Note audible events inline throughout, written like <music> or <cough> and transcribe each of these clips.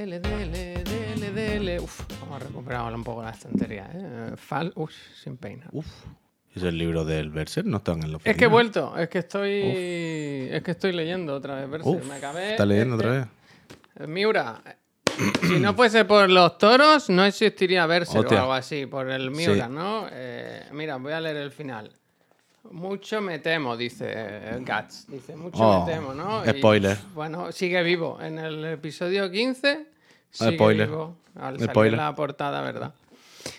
Dele, dele, dele, dele. Uf, vamos a recuperar un poco la estantería, ¿eh? Fal, uf, sin peinar. Uf. ¿Es el libro del Berser? No están en la Es que he vuelto, es que estoy. Es que estoy leyendo otra vez Berser. Me acabé. ¿Estás leyendo este- otra vez? Miura. si no fuese por los toros, no existiría Berser o algo así. Por el Miura, Sí. ¿no? Eh, mira, voy a leer el final. Mucho me temo, dice Gats. Dice, mucho Oh, me temo, ¿no? Y, spoiler. bueno, sigue vivo. En el episodio 15, sigue Spoiler. vivo. Al salir Spoiler. la portada, ¿verdad?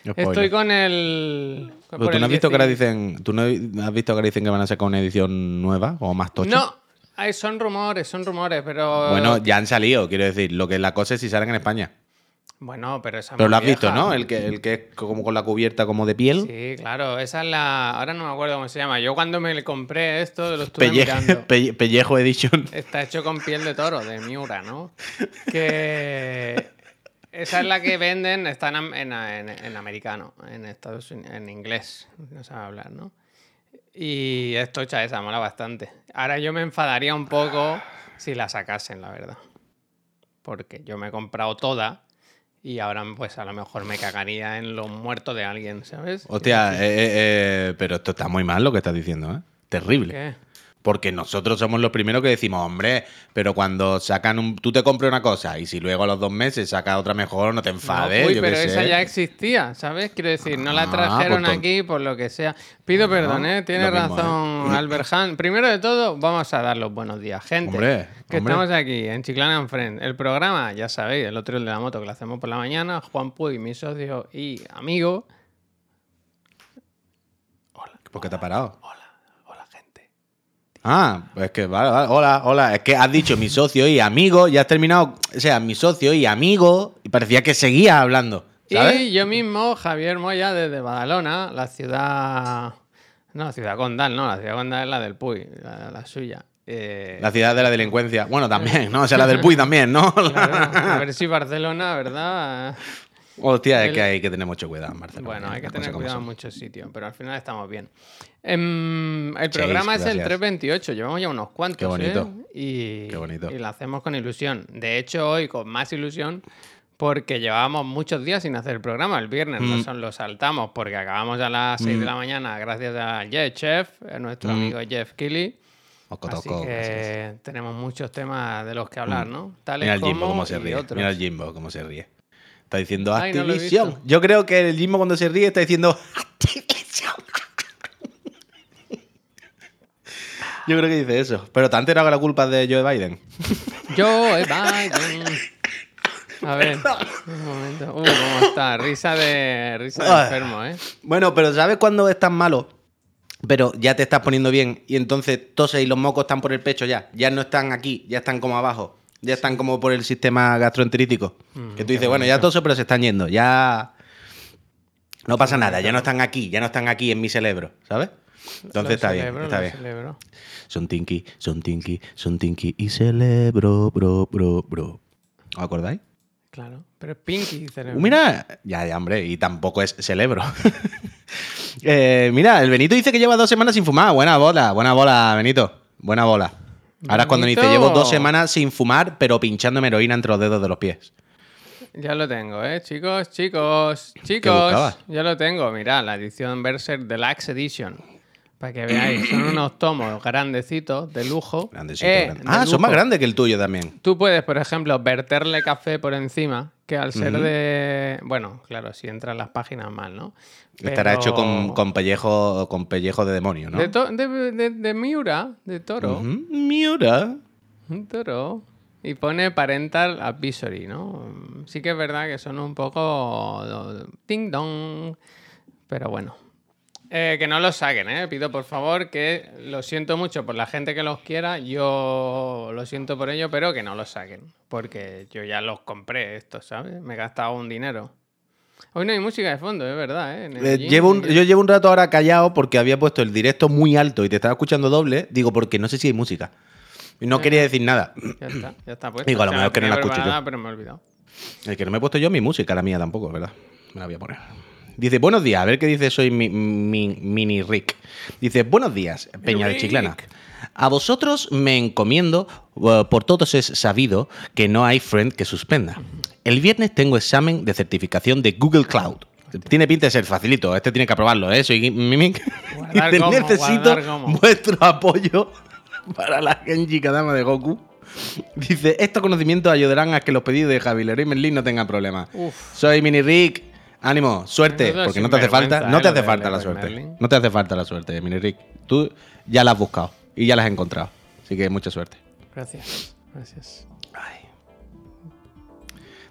Spoiler. Estoy con el. Por tú no has visto que ahora 10 dicen. ¿Tú no has visto que ahora dicen que van a sacar una edición nueva o más tocha? No, ay, son rumores, son rumores, pero. Bueno, ya han salido, quiero decir. Lo que la cosa es si salen en España. Bueno, pero esa es Pero lo has visto. ¿no? El que, el que es como con la cubierta como de piel. Sí, claro, esa es la. Ahora no me acuerdo cómo se llama. Yo cuando me le compré esto lo estuve mirando. <laughs> Pelle- Pellejo Edition. Está hecho con piel de toro, de Miura, ¿no? Que. Esa es la que venden, está en, en- en- en americano, en Estados Unidos, en inglés, no sabe hablar, ¿no? Y es tocha esa, mola bastante. Ahora yo me enfadaría un poco si la sacasen, la verdad. Porque yo me he comprado toda y ahora pues a lo mejor me cagaría en los muertos de alguien, ¿sabes? Hostia, eh, eh, eh, pero esto está muy mal lo que estás diciendo, ¿eh? Terrible. ¿Qué? Porque nosotros somos los primeros que decimos, hombre, pero cuando sacan un. Tú te compras una cosa y si luego a los dos meses sacas otra mejor, no te enfades. No, uy, yo pero esa sé. ya existía, ¿sabes? Quiero decir, no la Ah, trajeron pues aquí por lo que sea. Pido perdón, ¿eh? Tiene mismo, razón <laughs> Albert Han. Primero de todo, vamos a dar los buenos días, gente. Hombre, que hombre. estamos aquí en Chiclana and Friend. El programa, ya sabéis, el otro el de la moto que lo hacemos por la mañana. Juan Puy, mi socio y amigo. ¿Por qué te ha parado? Hola, hola. Ah, pues es que, vale, vale. Hola, hola. Es que has dicho mi socio y amigo y has terminado. O sea, mi socio y amigo. Y parecía que seguías hablando. ¿Sabes? Y yo mismo, Javier Moya, desde Badalona, la ciudad. No, la ciudad condal, no, la ciudad condal es la del Puy, la, la suya. Eh, La ciudad de la delincuencia. Bueno, también, ¿no? O sea, la del Puy también, ¿no? <laughs> claro, a ver si Barcelona, ¿verdad? Hostia, es El- que hay que tener mucho cuidado en Barcelona. Bueno, hay que tener cuidado en muchos sitios, pero al final estamos bien. Em, el programa es el gracias. 328, llevamos ya unos cuantos. Qué bonito. ¿eh? Y, Qué bonito. y lo hacemos con ilusión. De hecho, hoy con más ilusión, porque llevábamos muchos días sin hacer el programa. El viernes Mm. no son- lo saltamos porque acabamos a las 6 de la mañana gracias a Jeff Chef, a nuestro Mm. amigo Jeff Kelly. Así toco, que tenemos muchos temas de los que hablar, ¿no? Tales Mira el Jimbo como cómo se ríe. Mira el Jimbo cómo se ríe. Está diciendo Ay, Activision. Yo creo que el Jimbo cuando se ríe está diciendo Activision. Yo creo que dice eso. Pero enterado que la culpa de Joe Biden. Yo, eh, Biden. A ver, un momento. Uh, ¿cómo está? Risa de, risa de Ah. enfermo, ¿eh? Bueno, pero ¿sabes cuando estás malo? Pero ya te estás poniendo bien y entonces toses y los mocos están por el pecho ya. Ya no están aquí, ya están como abajo. Ya están como por el sistema gastroenterítico. Mm, que tú dices, bueno, ya toso, pero se están yendo. Ya. No pasa nada, ya no están aquí, ya no están aquí en mi cerebro, ¿sabes? Entonces Lo está bien, celebro, está lo bien. celebro. Son tinky, son tinky, son tinky y celebro, bro, bro, bro. ¿Os acordáis? Claro. Pero es Pinky cerebro. Uh, mira, ya, ya, hombre, y tampoco es celebro. <laughs> Eh, mira, el Benito dice que lleva dos semanas sin fumar. Buena bola, buena bola, Benito. Buena bola. Ahora es cuando dice, llevo dos semanas sin fumar, pero pinchándome heroína entre los dedos de los pies. Ya lo tengo, ¿eh? Chicos, chicos, chicos. Ya lo tengo. Mirad, la edición Berserk Deluxe Edition. Para que veáis, son unos tomos grandecitos, de lujo. Grandecito, Eh, grande. de Ah, son más grandes que el tuyo también. Tú puedes, por ejemplo, verterle café por encima, que al ser de... Bueno, claro, si entran las páginas mal, ¿no? Estará hecho con, con pellejo con pellejo de demonio, ¿no? De, de, de- de Miura, de toro. Miura. Un toro. Y pone parental advisory, ¿no? Sí que es verdad que son un poco... Ding dong. Pero bueno. Eh, que no los saquen, ¿eh? Pido por favor que lo siento mucho por la gente que los quiera. Yo lo siento por ello, pero que no los saquen. Porque yo ya los compré estos, ¿sabes? Me he gastado un dinero. Hoy no hay música de fondo, es verdad, ¿eh? Eh, gym, llevo un- yo llevo un rato ahora callado porque había puesto el directo muy alto y te estaba escuchando doble. Digo, porque no sé si hay música. Y no Ya, quería decir nada. Ya está, ya está puesto. Digo, a lo mejor que no la escucho yo. pero me he olvidado. El que no me he puesto yo mi música, la mía tampoco, ¿verdad? Me la voy a poner. Dice, buenos días, a ver qué dice, soy mi, mi- mini Rick. Dice, buenos días, Peña de. Chiclana. A vosotros me encomiendo, uh, por todos es sabido que no hay friend que suspenda. El viernes tengo examen de certificación de Google Cloud. Tiene pinta de ser facilito, este tiene que aprobarlo, ¿eh? Soy Mimic. <laughs> Guardar necesito guardar cómo". vuestro apoyo para la Genji Kadama de Goku. Dice, estos conocimientos ayudarán a que los pedidos de Javi Leroy Merlin no tengan problemas. Soy Mini Rick. Ánimo, suerte, porque no te hace falta, sinvergüenza, no eh, te hace falta la suerte. Merlin. No te hace falta la suerte, Mini Rick. Tú ya la has buscado y ya la has encontrado. Así que mucha suerte. Gracias. Gracias. Ay.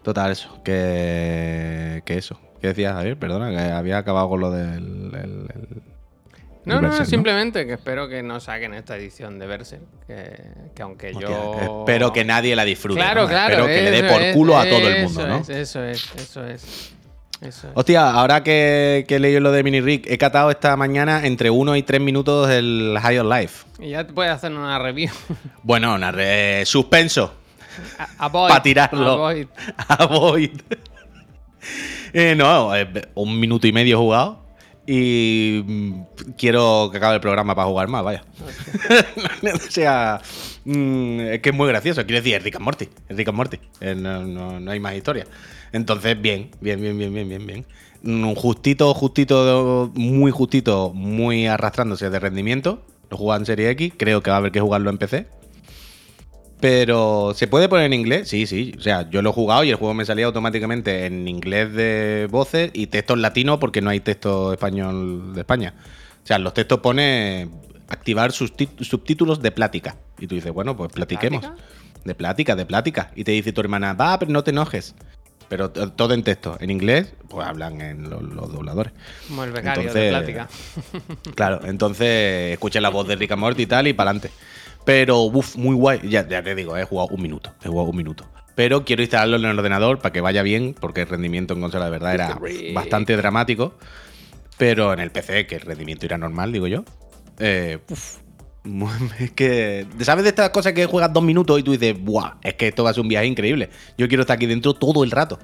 Total, eso. Que, que eso. ¿Qué decías, Javier? Perdona, que había acabado con lo del. el- el- No, el no, Berserk, simplemente que espero que no saquen esta edición de Berserk. Que, que aunque Hostia, yo. Espero que nadie la disfrute. Claro, ¿no? claro. Espero que le dé por es, culo a todo el mundo, eso ¿no? Es, eso es, eso es. Eso es. Hostia, ahora que, que he leído lo de Mini Rick, he catado esta mañana entre 1 y 3 minutos el High on Life. Y ya te puedes hacer una review. <laughs> Bueno, una re- suspenso. A- Avoid. Pa' tirarlo. Avoid. A Void. <laughs> <laughs> Eh, no, eh, un minuto y medio jugado. Y mm, quiero que acabe el programa para jugar más, vaya. <laughs> o sea, mm, es que es muy gracioso. Quiero decir, es Rick and Morty. Es Rick and Morty. Eh, no, no- no hay más historia. Entonces, bien, bien, bien, bien, bien, bien, bien. Mm, Justito, justito, muy justito, muy arrastrándose de rendimiento. Lo juega en Serie X. Creo que va a haber que jugarlo en PC. Pero, ¿se puede poner en inglés? Sí, sí. O sea, yo lo he jugado y el juego me salía automáticamente en inglés de voces y textos latinos porque no hay texto español de España. O sea, los textos pone activar subtítulos de plática. Y tú dices, bueno, pues platiquemos. plática? De plática, de plática. Y te dice tu hermana, va, pero no te enojes. Pero todo en texto. En inglés, pues hablan en lo- los, dobladores. Como el becario de Entonces- plática. Claro, entonces escuché la voz de Rick and Morty y tal y para adelante. Pero, uff, muy guay. Ya, ya te digo, he jugado un minuto. He jugado un minuto. Pero quiero instalarlo en el ordenador para que vaya bien, porque el rendimiento en consola de verdad era bastante dramático. Pero en el PC, que el rendimiento irá normal, digo yo. Eh, uf, <laughs> es que. ¿Sabes de estas cosas que juegas dos minutos y tú dices, ¡buah! Es que esto va a ser un viaje increíble. Yo quiero estar aquí dentro todo el rato.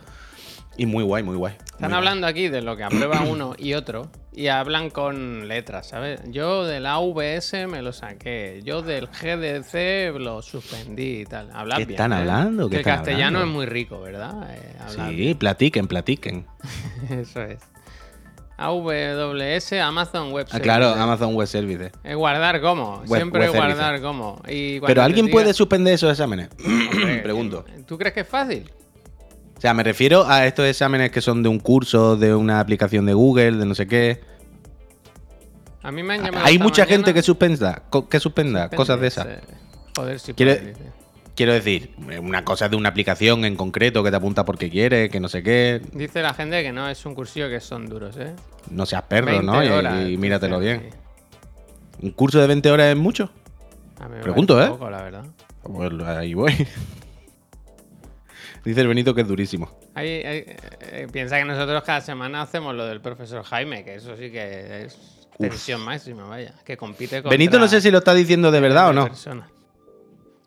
Y muy guay, muy guay. Están muy hablando aquí de lo que aprueba <clears throat> uno y otro y hablan con letras, ¿sabes? Yo del AVS me lo saqué, yo del GDC lo suspendí y tal. Hablan ¿Qué bien, están ¿eh? hablando? ¿Qué Que el castellano hablando? es muy rico, ¿verdad? Eh, Sí, platiquen, platiquen. <laughs> Eso es. AWS, Amazon Web Ah, claro, Services. Amazon Web Services. Es guardar como, Web- siempre web guardar como. Y cuando Pero alguien diga- puede suspender esos exámenes. <clears throat> Pregunto. ¿Tú crees que es fácil? O sea, me refiero a estos exámenes que son de un curso, de una aplicación de Google, de no sé qué. A mí me han llamado Hay mucha mañana- gente que suspenda, que suspenda cosas de esas. eh, Joder, si dice. Quiero decir, una cosa de una aplicación en concreto que te apunta porque quiere, que no sé qué. Dice la gente que no es un cursillo que son duros, ¿eh? No seas perro, 20 ¿no? Y- horas, y, míratelo bien. ¿Un curso de 20 horas es mucho? sí. A mí me Pregunto, ¿eh? poco, la verdad. Pues ahí voy. Dice el Benito que es durísimo. Ahí- ahí, eh, piensa que nosotros cada semana hacemos lo del profesor Jaime, que eso sí que es tensión máxima, vaya. Que compite con. Benito no sé si lo está diciendo de verdad o no.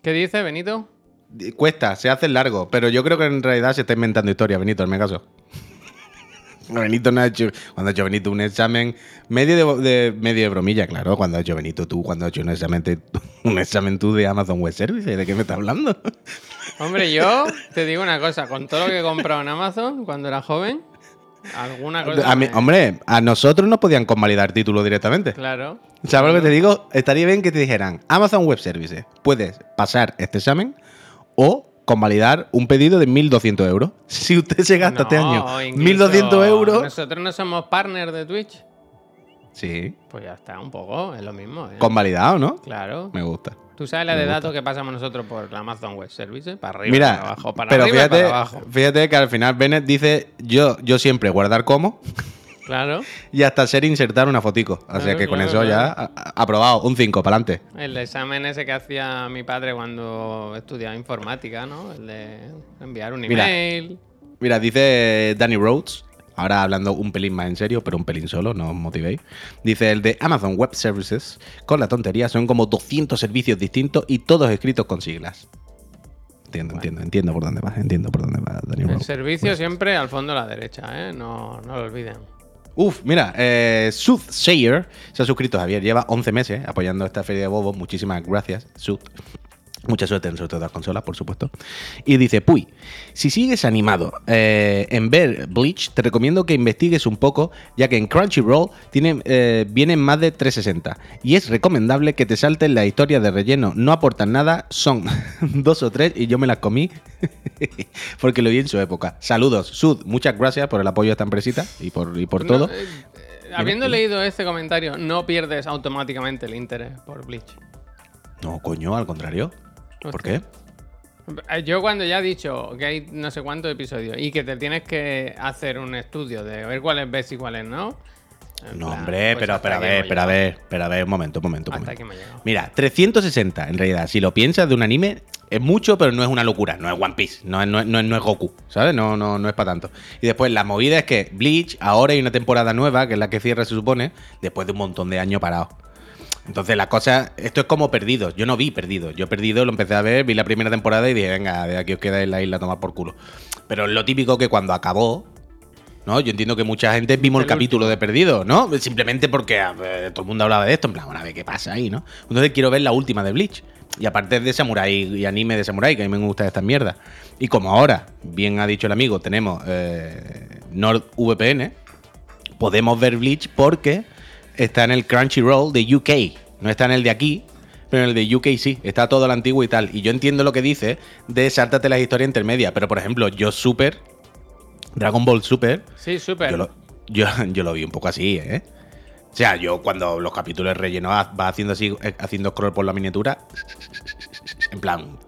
¿Qué dice Benito? Cuesta, se hace largo, pero yo creo que en realidad se está inventando historia, Benito, en mi caso. Benito no ha hecho. Cuando ha hecho Benito un examen. Medio de, de- medio de bromilla, claro. Cuando ha hecho Benito tú, cuando has hecho un examen, te- <laughs> un examen tú de Amazon Web Services, ¿de qué me estás hablando? <laughs> Hombre, yo te digo una cosa, con todo lo que he comprado en Amazon cuando era joven, alguna cosa. A mí- me- hombre, a nosotros nos podían convalidar título directamente. Claro. ¿Sabes lo que te digo? Estaría bien que te dijeran Amazon Web Services. Puedes pasar este examen o convalidar un pedido de 1.200 euros. Si usted se gasta este año incluso 1.200 euros. Nosotros no somos partners de Twitch. Sí, Pues ya está, un poco, es lo mismo. ¿eh? convalidado, ¿no? Claro. Me gusta. Tú sabes la de datos que pasamos nosotros por la Amazon Web Services, para arriba, Mira, para abajo, para pero arriba fíjate, para abajo. fíjate que al final Bennett dice yo, yo siempre guardar como Claro. y hasta ser insertar una fotico. O sea Claro, que con claro, eso ya claro. aprobado, un 5 para adelante. El examen ese que hacía mi padre cuando estudiaba informática, ¿no? El de enviar un email. Mira, dice Danny Rhodes, ahora hablando un pelín más en serio, pero un pelín solo, no os motivéis. Dice el de Amazon Web Services, con la tontería, son como 200 servicios distintos y todos escritos con siglas. Entiendo, entiendo, entiendo por dónde va, entiendo por dónde va Danny El servicio siempre al fondo a la derecha, ¿eh? No, no lo olviden. Uf, mira, eh, Soothsayer se ha suscrito, Javier. Lleva 11 meses apoyando esta feria de bobos. Muchísimas gracias, Sooth. Mucha suerte en sobre todo las consolas, por supuesto. Y dice, Puy, si sigues animado eh, en ver Bleach, te recomiendo que investigues un poco, ya que en Crunchyroll tiene, eh, vienen más de 360. Y es recomendable que te salten las historias de relleno. No aportan nada, son <laughs> dos o tres y yo me las comí <laughs> porque lo vi en su época. Saludos, Sud, muchas gracias por el apoyo a esta empresita y por, y por todo. eh, eh, habiendo leído este comentario, no pierdes automáticamente el interés por Bleach. No, coño, al contrario. ¿Por qué? Eh, Yo cuando ya he dicho que hay no sé cuántos episodios y que te tienes que hacer un estudio de ver cuáles ves y cuáles no. No, plan, hombre, pues pero, pero a ver, hemos pero a ver, pero a ver, un momento, un momento. un Hasta momento. Mira, 360 en realidad, si lo piensas de un anime, es mucho, pero no es una locura. No es One Piece, no es, no es- no es- no es Goku, ¿sabes? No, no, no es para tanto. Y después la movida es que Bleach, ahora hay una temporada nueva, que es la que cierra, se supone, después de un montón de años parado. Entonces las cosas, esto es como perdidos. Yo no vi perdidos. Yo perdido lo empecé a ver, vi la primera temporada y dije, venga, de aquí os queda en la isla a tomar por culo. Pero es lo típico que cuando acabó, ¿no? Yo entiendo que mucha gente vimos el, El capítulo de Perdido, ¿no? Simplemente porque todo el mundo hablaba de esto, en plan, bueno, a ver qué pasa ahí, ¿no? Entonces quiero ver la última de Bleach. Y aparte de Samurai y anime de Samurai, que a mí me gusta esta mierda. Y como ahora, bien ha dicho el amigo, tenemos eh, NordVPN, podemos ver Bleach porque está en el Crunchyroll de UK. No está en el de aquí, pero en el de UK sí. Está todo lo antiguo y tal. Y yo entiendo lo que dice de sáltate las historias intermedias. Pero por ejemplo, yo Super, Dragon Ball Super, Sí, súper. yo lo, yo, <laughs> yo lo vi un poco así, ¿eh? O sea, yo cuando los capítulos rellenos va haciendo así, eh, haciendo scroll por la miniatura, en plan,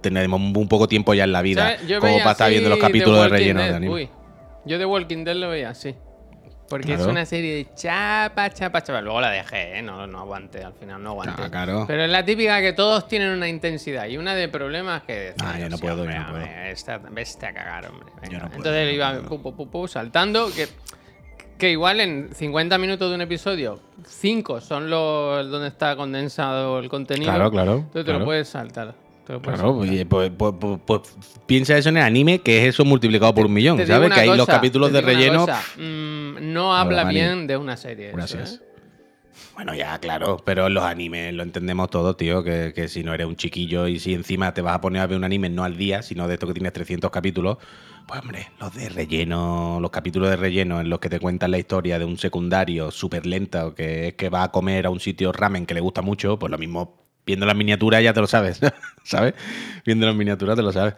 tenemos un poco tiempo ya en la vida como para estar viendo los capítulos de relleno Dead. de anime. Uy, yo de Walking Dead lo veía así. Porque es una serie de chapa, chapa, chapa. Luego la dejé, ¿eh? No, no aguanté, al final no aguanté. Ah, claro. Pero es la típica que todos tienen una intensidad y una de problemas que... Ah, yo no puedo, hombre, yo no puedo. hombre, esta- vete a cagar, hombre. venga. Yo no puedo, Entonces yo no iba puedo. pu, pu, pu, pu, saltando que... Que igual en 50 minutos de un episodio, 5 son los donde está condensado el contenido. Claro, claro, Entonces te claro. lo puedes saltar. te lo puedes Claro, saltar. Pues, pues- pues- pues piensa eso en el anime, que es eso multiplicado por un millón, Te ¿sabes? Que hay los capítulos de relleno. mm, no habla bien de una serie. eso, Gracias. ¿eh? Bueno, ya, claro, pero en los animes lo entendemos todo, tío, que, que si no eres un chiquillo y si encima te vas a poner a ver un anime no al día, sino de esto que tienes 300 capítulos, pues hombre, los de relleno, los capítulos de relleno en los que te cuentan la historia de un secundario súper lento que es que va a comer a un sitio ramen que le gusta mucho, pues lo mismo, viendo las miniaturas ya te lo sabes, <laughs> ¿sabes? Viendo las miniaturas te lo sabes.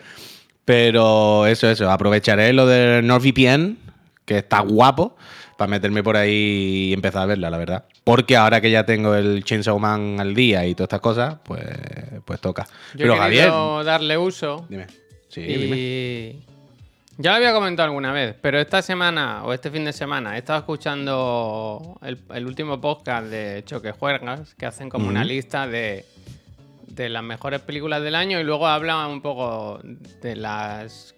Pero eso, eso, aprovecharé lo de NordVPN, que está guapo, para meterme por ahí y empezar a verla, la verdad. Porque ahora que ya tengo el Chainsaw Man al día y todas estas cosas, pues, pues toca. Yo Pero Javier, darle uso dime. Sí, y dime. Ya lo había comentado alguna vez, pero esta semana o este fin de semana he estado escuchando el, el último podcast de Choque Juegas, que hacen como una lista de, de las mejores películas del año y luego hablan un poco de las...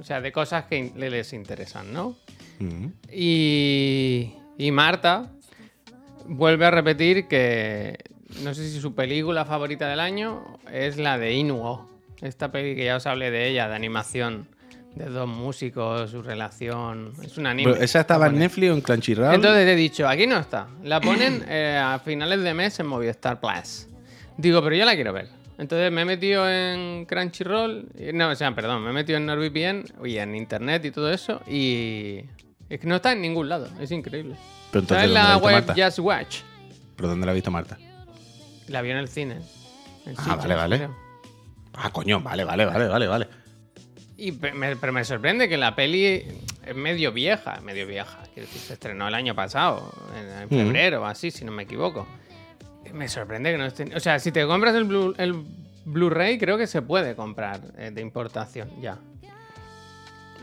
O sea, de cosas que les interesan, ¿no? Y, y Marta vuelve a repetir que no sé si su película favorita del año es la de Inuo. Esta peli que ya os hablé de ella, de animación, de dos músicos, su relación. Es un anime. Pero ¿Esa estaba en. Netflix o en Crunchyroll? Entonces he dicho, aquí no está. La ponen eh, a finales de mes en Movistar Plus. Digo, pero yo la quiero ver. Entonces me he metido en Crunchyroll. y- No, o sea, perdón, me he metido en NordVPN y en internet y todo eso. Y es que no está en ningún lado. Es increíble. Pero Está entonces, en ¿dónde la web Marta? Just Watch. ¿Pero dónde la ha visto Marta? La vi en el cine. En Ah, vale, vale. creo. Ah, coño, vale, vale, vale, vale, vale. Y me- pero me sorprende que la peli es medio vieja, medio vieja. Quiero decir, se estrenó el año pasado, en, Mm. febrero o así, si no me equivoco. Me sorprende que no esté. O sea, si te compras el Blu- el Blu-ray, creo que se puede comprar eh, de importación ya.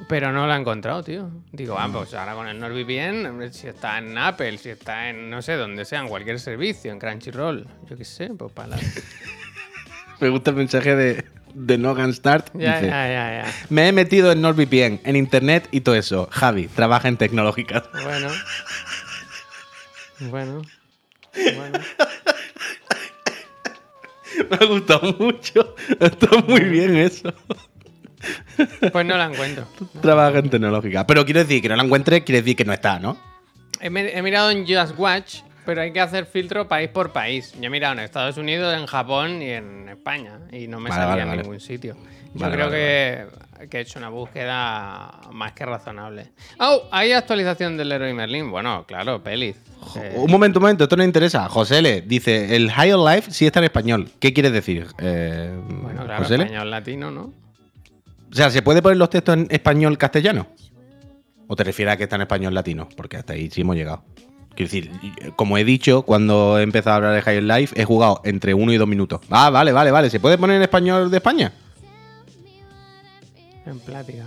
Pero no la he encontrado, tío. Digo, ah, pues ahora con el NordVPN, si está en Apple, si está en, no sé, donde sea, en cualquier servicio, en Crunchyroll, yo qué sé, pues para la... <laughs> Me gusta el mensaje de, de Nogan Start. Ya, Dice, ya, ya, ya. Me he metido en NordVPN, en internet y todo eso. Javi, trabaja en tecnológicas. Bueno. Bueno. Bueno. Me ha gustado mucho. Está muy bien eso. Pues no la encuentro. Trabaja en tecnológica. Pero quiero decir que no la encuentres, quiere decir que no está, ¿no? he mirado en Just Watch, pero hay que hacer filtro país por país. Yo he mirado en Estados Unidos, en Japón y en España. Y no me Vale, salía vale, en ningún sitio. Yo creo que, que he hecho una búsqueda más que razonable. ¡Oh! ¿Hay actualización del Leroy Merlin? Bueno, claro, pelis. Eh, Un momento, un momento, esto no interesa. José Le dice: el High on Life sí está en español. ¿Qué quieres decir? Eh, bueno, claro, José español latino, ¿no? O sea, ¿se puede poner los textos en español castellano? ¿O te refieres a que está en español latino? Porque hasta ahí sí hemos llegado. Quiero decir, como he dicho, cuando he empezado a hablar de High on Life, he jugado entre uno y dos minutos. Ah, vale, vale, vale. ¿Se puede poner en español de España? En plática.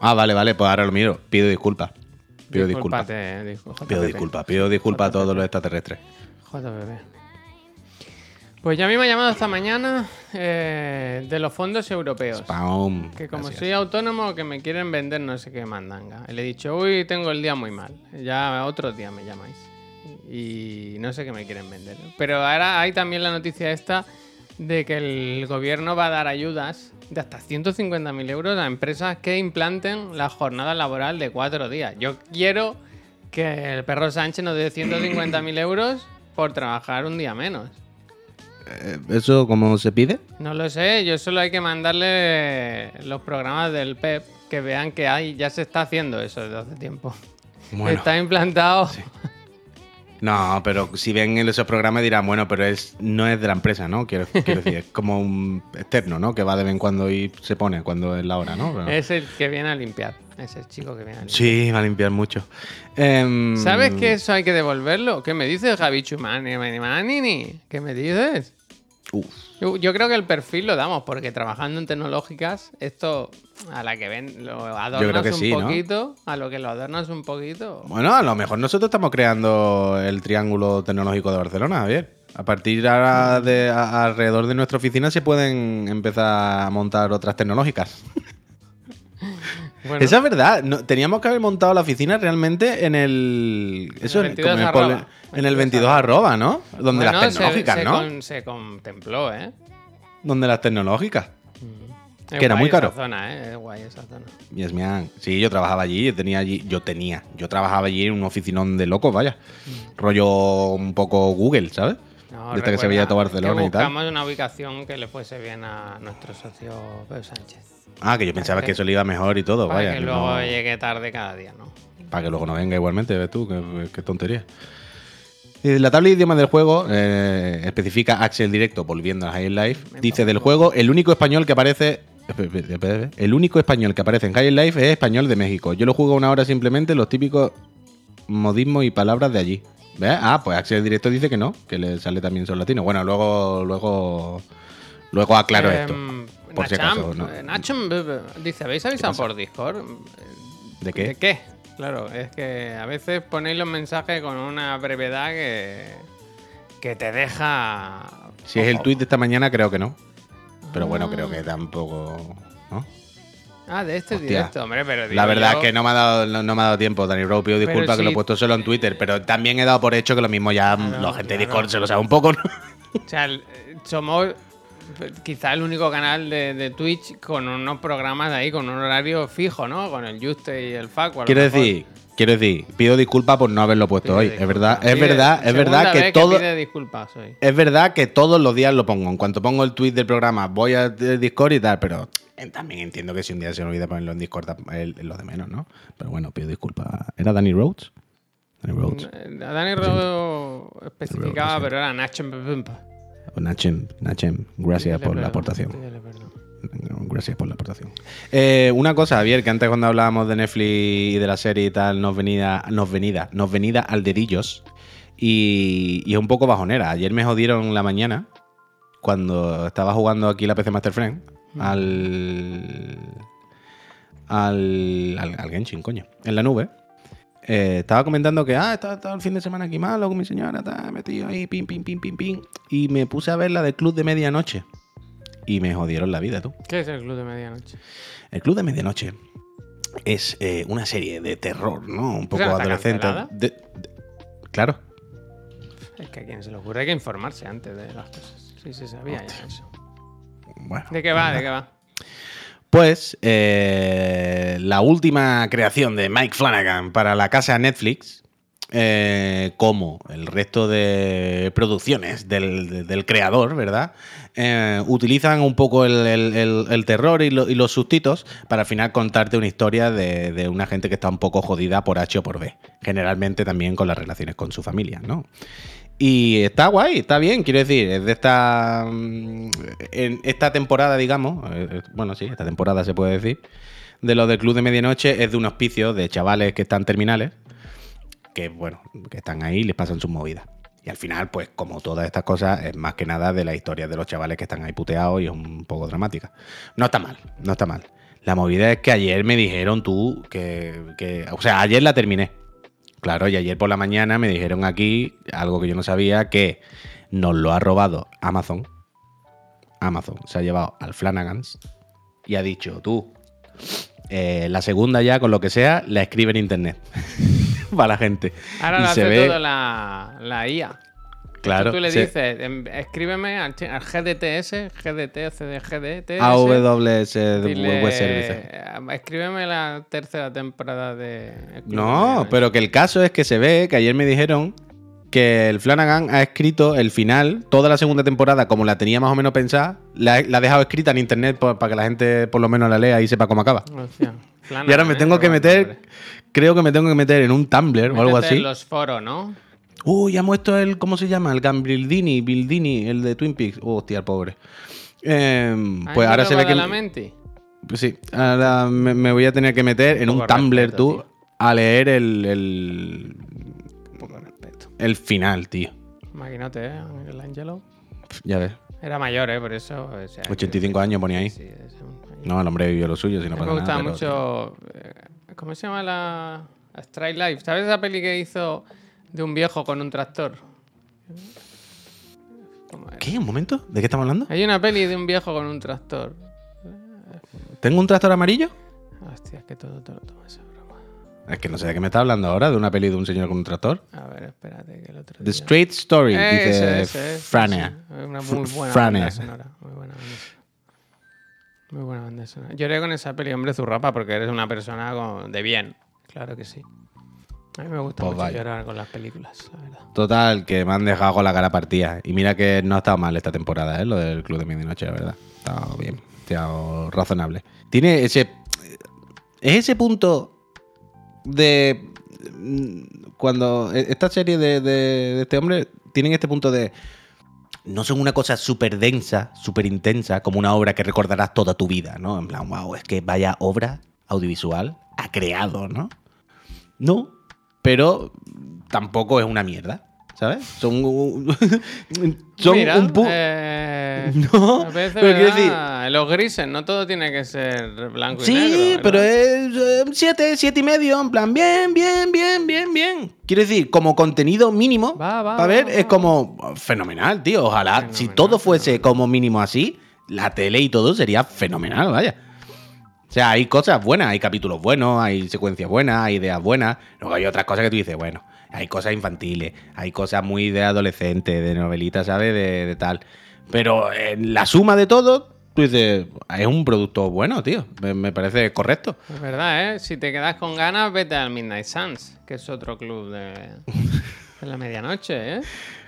Ah, vale, vale, pues ahora lo miro. Pido disculpas. Pido disculpas. Eh, discul- Pido disculpas, pido disculpas a todos los extraterrestres. JPP. Pues ya a mí me ha llamado esta mañana eh, de los fondos europeos. Spam. Que como Gracias. soy autónomo, que me quieren vender no sé qué mandanga. Y le he dicho, uy, tengo el día muy mal. Ya otro día me llamáis. Y no sé qué me quieren vender. Pero ahora hay también la noticia esta de que el gobierno va a dar ayudas de hasta 150.000 euros a empresas que implanten la jornada laboral de cuatro días. Yo quiero que el perro Sánchez nos dé 150.000 euros por trabajar un día menos. Eh, ¿Eso cómo se pide? No lo sé, yo solo hay que mandarle los programas del PEP que vean que hay, ya se está haciendo eso desde hace tiempo. Bueno. Está implantado. No, pero si ven en esos programas dirán, bueno, pero es no es de la empresa, ¿no? Quiero, quiero decir, es como un externo, ¿no? Que va de vez en cuando y se pone cuando es la hora, ¿no? Pero- Es el que viene a limpiar. Es el chico que viene a limpiar. Sí, va a limpiar mucho. Em, ¿Sabes que eso hay que devolverlo? ¿Qué me dices, Javi? ¿Qué me dices? Uf, Yo, creo que el perfil lo damos, porque trabajando en tecnológicas, esto a la que ven, lo adornas un sí, ¿no? poquito, a lo que lo adornas un poquito. Bueno, a lo mejor nosotros estamos creando el triángulo tecnológico de Barcelona, Javier. A partir ahora de a- alrededor de nuestra oficina se pueden empezar a montar otras tecnológicas. <laughs> Bueno, Esa es verdad. no- teníamos que haber montado la oficina realmente en el. Eso, el en- 22 como en el en el 22 arroba, ¿no? Donde bueno, las se- tecnológicas, se ¿no? con- se contempló, ¿eh? Donde las tecnológicas. Es Que era muy caro. Esa zona, ¿eh? Es guay esa zona. Yes. Sí, yo trabajaba allí, yo tenía allí, yo tenía, yo trabajaba allí en un oficinón de locos, vaya. Rollo un poco Google, ¿sabes? No, Viste que se veía todo Barcelona que y tal. buscamos una ubicación que le fuese bien a nuestro socio Pedro Sánchez. Ah, que yo pensaba que eso le iba mejor y todo, Para vaya. que luego no- llegue tarde cada día, ¿no? Para que luego no venga igualmente, ves tú, qué, qué tontería. Eh, La tabla de idiomas del juego eh, especifica Axel Directo, volviendo a High Life. Dice del juego, el único español que aparece. El único español que aparece en High Life es español de México. Yo lo juego una hora simplemente los típicos modismos y palabras de allí. ¿Ves? Ah, pues Axel Directo dice que no, que le sale también son latino. Bueno, luego, luego, luego aclaro esto. Por si Nacham, acaso, ¿no? eh, Nacham, b- b- dice, ¿habéis avisado por Discord? ¿De qué? ¿De qué? Claro, es que a veces ponéis los mensajes con una brevedad que, que te deja... Si es el tweet de esta mañana, creo que no. Pero bueno, Ah. creo que tampoco. ¿no? Ah, de este Hostia. directo, hombre, pero digo La verdad yo- es que no me ha dado, no, no me ha dado tiempo, Dani Rowe. Pido Pero disculpas que lo he puesto solo en Twitter, pero también he dado por hecho que lo mismo ya Claro, la gente de. Discord se lo sabe un poco, ¿no? O sea, eh, somos quizá el único canal de, de Twitch con unos programas de ahí, con un horario fijo, ¿no? Con el Juste y el Facu. Quiero decir, quiero decir, pido disculpas por no haberlo puesto hoy. Es verdad, es Pide- verdad, es verdad que todo. hoy. Es verdad que todos los días lo pongo. En cuanto pongo el tweet del programa, voy a eh, Discord y tal, pero eh, también entiendo que si un día se me olvida ponerlo en Discord, es lo de menos, ¿no? Pero bueno, pido disculpas. ¿Era Danny Rhodes? Danny Rhodes. Eh, Dani Rodo especificaba, pero era Pepumpa. O Nachem, Nachem, gracias por la aportación. Gracias por la aportación. Eh, una cosa, Javier, que antes cuando hablábamos de Netflix y de la serie y tal, nos venía, nos venida, nos venida al dedillos. Y, y es un poco bajonera. Ayer me jodieron la mañana cuando estaba jugando aquí la PC Master Friend al, al, al, al Genshin, coño, en la nube. Eh, estaba comentando que, ah, estaba, estaba el fin de semana aquí malo con mi señora, estaba metido ahí, pim, pim, pim, pim, pim. Y me puse a ver la de Club de Medianoche. Y me jodieron la vida, tú. ¿Qué es el club de medianoche? El Club de Medianoche es eh, una serie de terror, ¿no? Un poco sea, ¿está adolescente. De- de- claro. Es que a quien se le ocurre hay que informarse antes de las cosas. Sí, se sabía ya eso. Bueno. ¿De qué va? ¿De qué va? Pues la última creación de Mike Flanagan para la casa Netflix, eh, como el resto de producciones del, creador, ¿verdad? Eh, utilizan un poco el, terror y los sustitos para al final contarte una historia de, de una gente que está un poco jodida por H o por B. Generalmente también con las relaciones con su familia, ¿no? Y está guay, está bien, quiero decir, es de esta. mm, En esta temporada, digamos, eh, eh, bueno, sí, esta temporada se puede decir, de los del Club de Medianoche, es de un hospicio de chavales que están terminales, que, bueno, que están ahí y les pasan sus movidas. Y al final, pues, como todas estas cosas, es más que nada de la historia de los chavales que están ahí puteados y es un poco dramática. No está mal, no está mal. La movida es que ayer me dijeron tú que, que- O sea, ayer la terminé. Claro, y ayer por la mañana me dijeron aquí algo que yo no sabía, que nos lo ha robado Amazon. Amazon se ha llevado al Flanagans y ha dicho, tú, eh, la segunda ya, con lo que sea, la escribe en internet. <laughs> Para la gente. Ahora Y lo se hace ve- todo la, la IA. Claro. Tú le dices, em, escríbeme al, al GDTS, GDT, CDGDTS. AWS dile, Web Services. Escríbeme la tercera temporada de. No, Medianoche". pero que el caso es que se ve que ayer me dijeron que el Flanagan ha escrito el final, toda la segunda temporada, como la tenía más o menos pensada, la, la ha dejado escrita en internet por- para que la gente por lo menos la lea y sepa cómo acaba. <laughs> Y Flanagan, ahora me tengo que meter, creo que me tengo que meter en un Tumblr o algo así. en los foros, ¿no? Uy, ya hemos esto el, ¿cómo se llama? El Gambildini, Bildini, el de Twin Peaks. Oh, hostia, el pobre. Eh, pues ahora se ve que... Badalamenti. Pues sí, ahora me, me voy a tener que meter en un Tumblr, tú, tío. a leer el, el, el final, tío. Maquinote, ¿eh? El Angelo. Ya ves. Era mayor, ¿eh? Por eso. o sea, 85 años ponía ahí. Sí, es un- No, el hombre vivió lo suyo, si no pasa me gustaba nada. mucho. eh, ¿Cómo se llama la. la Strike Life? ¿Sabes esa peli que hizo de un viejo con un tractor? ¿Qué? ¿Un momento? ¿De qué estamos hablando? Hay una peli de un viejo con un tractor. ¿Tengo un tractor amarillo? Hostia, es que todo te lo tomas a broma. Es que no sé de qué me está hablando ahora, de una peli de un señor con un tractor. A ver, espérate, que el otro The día- Straight Story, Ese, dice ese, ese, Frania. Una muy buena Frania. banda sonora. Muy buena banda sonora. Muy buena banda sonora. Lloré con esa peli, hombre, zurrapa, porque eres una persona con- de bien. Claro que sí. A mí me gusta Pues mucho vaya. llorar con las películas, la verdad. Total, que me han dejado con la cara partida. Y mira que no ha estado mal esta temporada, ¿eh? Lo del Club de Medianoche, la verdad. Ha estado bien, ha estado razonable. Tiene ese... Es ese punto de... mm, Cuando e- esta serie de, de- de este hombre tienen este punto de... No son una cosa súper densa, súper intensa, como una obra que recordarás toda tu vida, ¿no? En plan, wow, es que vaya obra audiovisual ha creado, ¿no? No, pero tampoco es una mierda, ¿sabes? Son un, <laughs> son Mira, un pu- eh, <laughs> No, a pero quiero ¿verdad? los grises, no todo tiene que ser blanco y Sí, negro. ¿verdad? pero es eh, siete, siete y medio, en plan, bien, bien, bien, bien, bien. Quiero decir, como contenido mínimo, Va, va, para ver, va, es como fenomenal, tío. Ojalá, si todo fuese fenomenal. como mínimo así, la tele y todo sería fenomenal, vaya. O sea, hay cosas buenas, hay capítulos buenos, hay secuencias buenas, hay ideas buenas. Luego hay otras cosas que tú dices, bueno, hay cosas infantiles, hay cosas muy de adolescente, de novelita, ¿sabes? De, de tal. Pero en la suma de todo, tú dices, es un producto bueno, tío. Me, me parece correcto. Es verdad, ¿eh? Si te quedas con ganas, vete al Midnight Suns, que es otro club de, de la medianoche, ¿eh?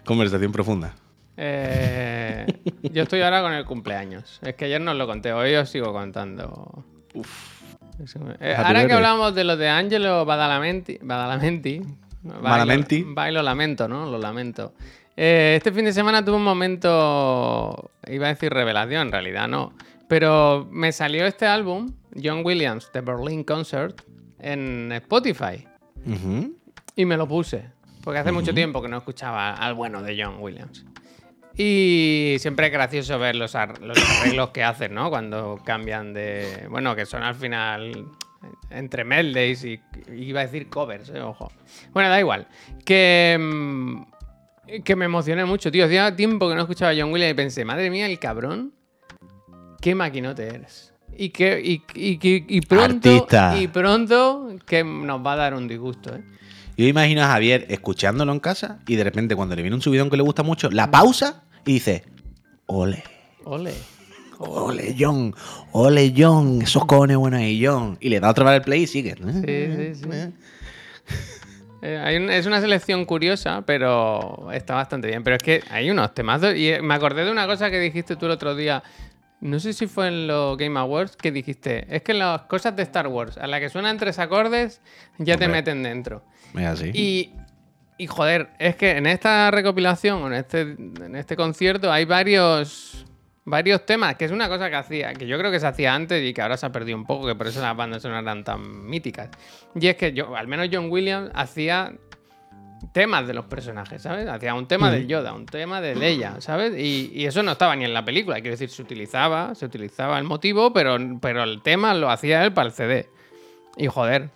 Conversación profunda. Eh, Yo estoy ahora con el cumpleaños. Es que ayer no os lo conté, hoy os sigo contando. Eh, Happy ahora que hablamos de los de Angelo Badalamenti, Badalamenti, Badalamenti. Bailo, bailo lamento, ¿no? Lo lamento. Eh, este fin de semana tuve un momento, iba a decir revelación, en realidad no, pero me salió este álbum, John Williams, The Berlin Concert, en Spotify. Y me lo puse. Porque hace mucho tiempo que no escuchaba al bueno de John Williams. Y siempre es gracioso ver los, los arreglos que hacen, ¿no? Cuando cambian de. Bueno, que son al final entre medleys y. Iba a decir covers, ¿eh? Ojo. Bueno, da igual. Que. mm, Que me emocioné mucho, tío. Hacía tiempo que no escuchaba a John Williams y pensé, madre mía, el cabrón. Qué maquinote eres. Y que. Y, y- y- y pronto. Artista. Y pronto que nos va a dar un disgusto, ¿eh? Yo imagino a Javier escuchándolo en casa y de repente cuando le viene un subidón que le gusta mucho, la pausa y dice, ole. Ole. Ole, John. Ole, John. Esos cojones buenos ahí, John. Y le da otra vez el play y sigue. Sí, sí, sí. Eh, hay un- es una selección curiosa, pero está bastante bien. Pero es que hay unos temazos. Y eh, me acordé de una cosa que dijiste tú el otro día. No sé si fue en los Game Awards que dijiste. Es que las cosas de Star Wars, a la que suenan tres acordes, ya te meten dentro. Es así. Y, y, joder, es que en esta recopilación, o en este, en este concierto, hay varios, varios temas, que es una cosa que hacía, que yo creo que se hacía antes y que ahora se ha perdido un poco, que por eso las bandas sonoras eran tan míticas. Y es que yo, al menos John Williams, hacía temas de los personajes, ¿sabes? Hacía un tema del Yoda, un tema de Leia, ¿sabes? Y, y eso no estaba ni en la película, quiero decir, se utilizaba, se utilizaba el motivo, pero, pero el tema lo hacía él para el CD. Y joder,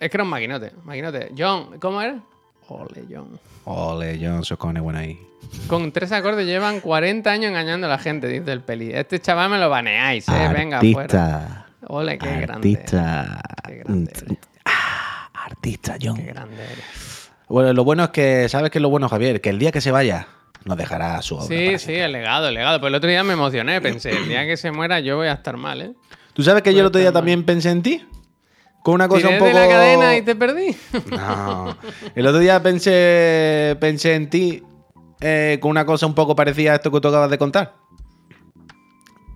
es que era un maquinote, maquinote. John, ¿cómo era? Ole, John. Ole, John, esos cojones buenos ahí. Con tres acordes llevan 40 años engañando a la gente, dice el peli. Este chaval me lo baneáis, eh. Venga, fuera. Artista. Ole, qué grande. Artista. Qué grande eres. Ah, artista, John. Qué grande eres. Bueno, lo bueno es que, ¿sabes qué es lo bueno, Javier? Que el día que se vaya, nos dejará su obra. Sí, sí, el legado, el legado. Pues el otro día me emocioné, pensé, el día que se muera yo voy a estar mal, ¿eh? ¿Tú sabes que yo el otro día también pensé en ti? Con una cosa Tiré un poco. de la cadena y te perdí. No. El otro día pensé, pensé en ti eh, con una cosa un poco parecida a esto que tú acabas de contar.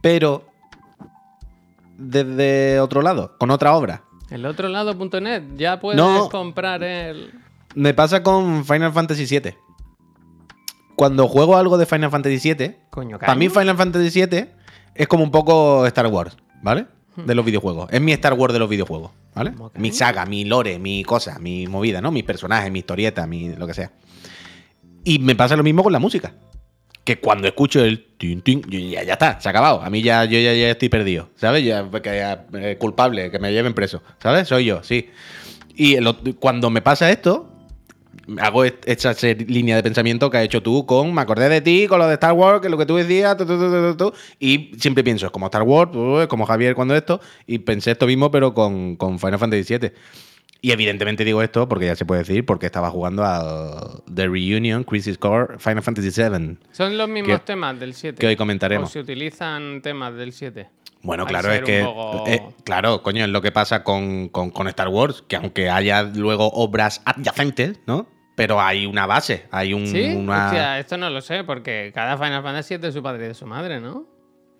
Pero desde otro lado, con otra obra. El otro lado.net, ya puedes No. comprar el. Me pasa con Final Fantasy VII. Cuando juego algo de Final Fantasy VII, Coño, para mí. Final Fantasy VII es como un poco Star Wars, ¿vale? Hmm. De los videojuegos. Es mi Star Wars de los videojuegos, ¿vale? Mi saga, mi lore, mi cosa, mi movida, ¿no? Mis personajes, mi historieta, mi lo que sea. Y me pasa lo mismo con la música. Que cuando escucho el tin, tin, ya, ya está, se ha acabado. A mí ya, yo ya, ya estoy perdido, ¿sabes? Ya, eh, culpable, que me lleven preso, ¿sabes? Soy yo, sí. Y cuando me pasa esto, hago esa línea de pensamiento que has hecho tú con me acordé de ti, con lo de Star Wars, que lo que tú decías, tu, tu, tu, tu, tu, tu, y siempre pienso, es como Star Wars, uh, como Javier cuando esto, y pensé esto mismo, pero con, con Final Fantasy VII. Y evidentemente digo esto porque ya se puede decir, porque estaba jugando a The Reunion, Crisis Core, Final Fantasy VII, Son los mismos que- temas del 7. que hoy O comentaremos. se utilizan temas del 7. Bueno, Al claro, es que. poco- eh, claro, coño, es lo que pasa con, con- con Star Wars, que aunque haya luego obras adyacentes, ¿no? Pero hay una base, hay un, ¿Sí? una. Hostia, esto no lo sé, porque cada Final Fantasy es de su padre y de su madre, ¿no?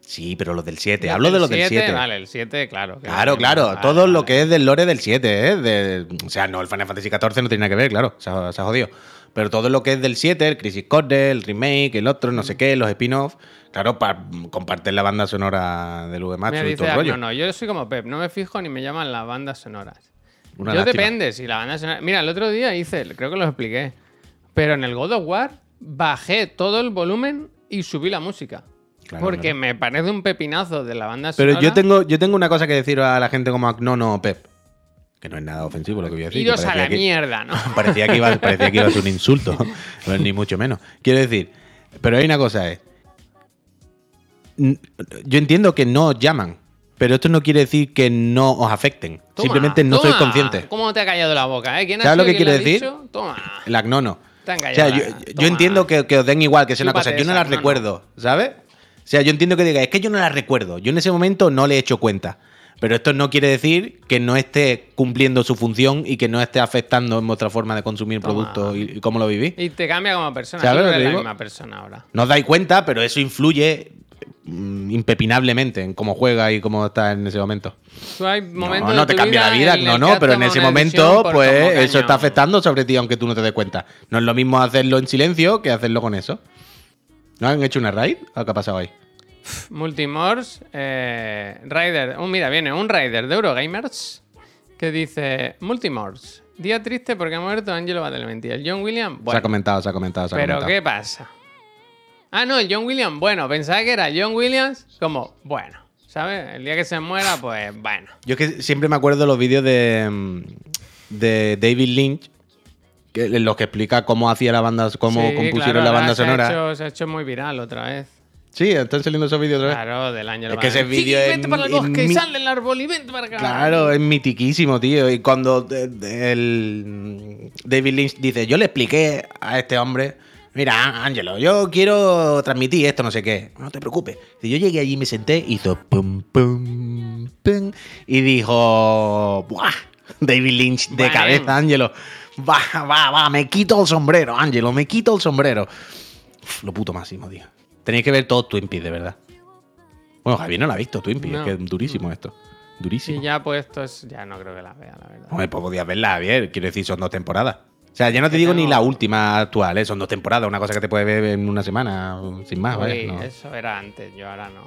Sí, pero los del 7. Los Hablo de los del 7, 7. Vale, el 7, claro. Claro, claro. mismo. todo Vale, lo vale. que es del lore del 7, ¿eh? De- o sea, no, el Final Fantasy XIV no tiene nada que ver, claro. Se ha, se ha jodido. Pero todo lo que es del 7, el Crisis Core, el remake, el otro, no sé qué, los spin-offs, claro, para compartir la banda sonora del VMAX y todo el ah, rollo. no, no, yo soy como Pep, no me fijo ni me llaman las bandas sonoras. Una yo lástima. depende, si la banda sonora... Mira, el otro día hice, creo que lo expliqué, pero en el God of War bajé todo el volumen y subí la música. Claro, porque claro. me parece un pepinazo de la banda sonora. Pero yo tengo, yo tengo una cosa que decir a la gente como Agnono Pep. Que no es nada ofensivo lo que voy a decir. Iros a la que- mierda, ¿no? <laughs> Parecía que, iba, parecía que iba a ser un <laughs> insulto, <laughs> ni mucho menos. Quiero decir, pero hay una cosa, es. n- Yo entiendo que no os llaman, pero esto no quiere decir que no os afecten. Toma, Simplemente no sois toma. conscientes. ¿Cómo te ha callado la boca, eh? ¿Quién ¿Sabes lo que ha decir? dicho? Toma. El agnono. Te han O sea, callado yo, entiendo que, que os den igual, que sea una cosa. Yo no la recuerdo, ¿sabes? O sea, yo entiendo que diga, es que yo no la recuerdo. Yo en ese momento no le he hecho cuenta. Pero esto no quiere decir que no esté cumpliendo su función y que no esté afectando en vuestra forma de consumir Toma. productos y, y cómo lo vivís. Y te cambia como persona. ¿Sabes no eres la misma persona ahora. No os dais cuenta, pero eso influye impepinablemente en cómo juega y cómo está en ese momento. Hay No, no te cambia la vida no, no, pero en ese momento, pues eso está afectando sobre ti aunque tú no te des cuenta. No es lo mismo hacerlo en silencio que hacerlo con eso. ¿No han hecho una raid? ¿O qué ha pasado ahí? Multimors, eh, Rider. un- mira, viene un Rider de Eurogamers que dice: Multimors, día triste porque ha muerto Angelo Badalamenti. El John Williams, se ha bueno. comentado, se ha comentado, se ha Pero comentado. ¿qué pasa? Ah, no, el John Williams, bueno, pensaba que era John Williams como, bueno, ¿sabes? El día que se muera, pues bueno. Yo es que siempre me acuerdo de los vídeos de, mm, de David Lynch, que, en los que explica cómo hacía la banda, cómo Sí, compusieron claro, la banda se ha sonora. hecho- se ha hecho muy viral otra vez. Sí, están saliendo esos vídeos otra vez. Claro, del año Es que ese vídeo es vente para el bosque mi- sale el árbol y vente para acá. Claro, es mitiquísimo, tío. Y cuando el David Lynch dice, yo le expliqué a este hombre Mira, Ángelo, yo quiero transmitir esto, no sé qué. No te preocupes. Y yo llegué allí, me senté, hizo pum, pum, pum. Y dijo, ¡buah! David Lynch de Bueno. cabeza, Ángelo. Va, va, va, me quito el sombrero, Ángelo, me quito el sombrero. Uf, lo puto máximo, tío. Tenéis que ver todo Twin Peaks, de verdad. Bueno, Javier no la ha visto, Twin Peaks, No. es que es durísimo esto. Durísimo. Si ya puestos, ya no creo que la vea, la verdad. Hombre, pues podías verla, Javier. Quiero decir, son dos temporadas. O sea, ya no te digo ni la última actual, ¿eh? son dos temporadas, una cosa que te puedes ver en una semana, sin más, ¿vale? No. Eso era antes, yo ahora no.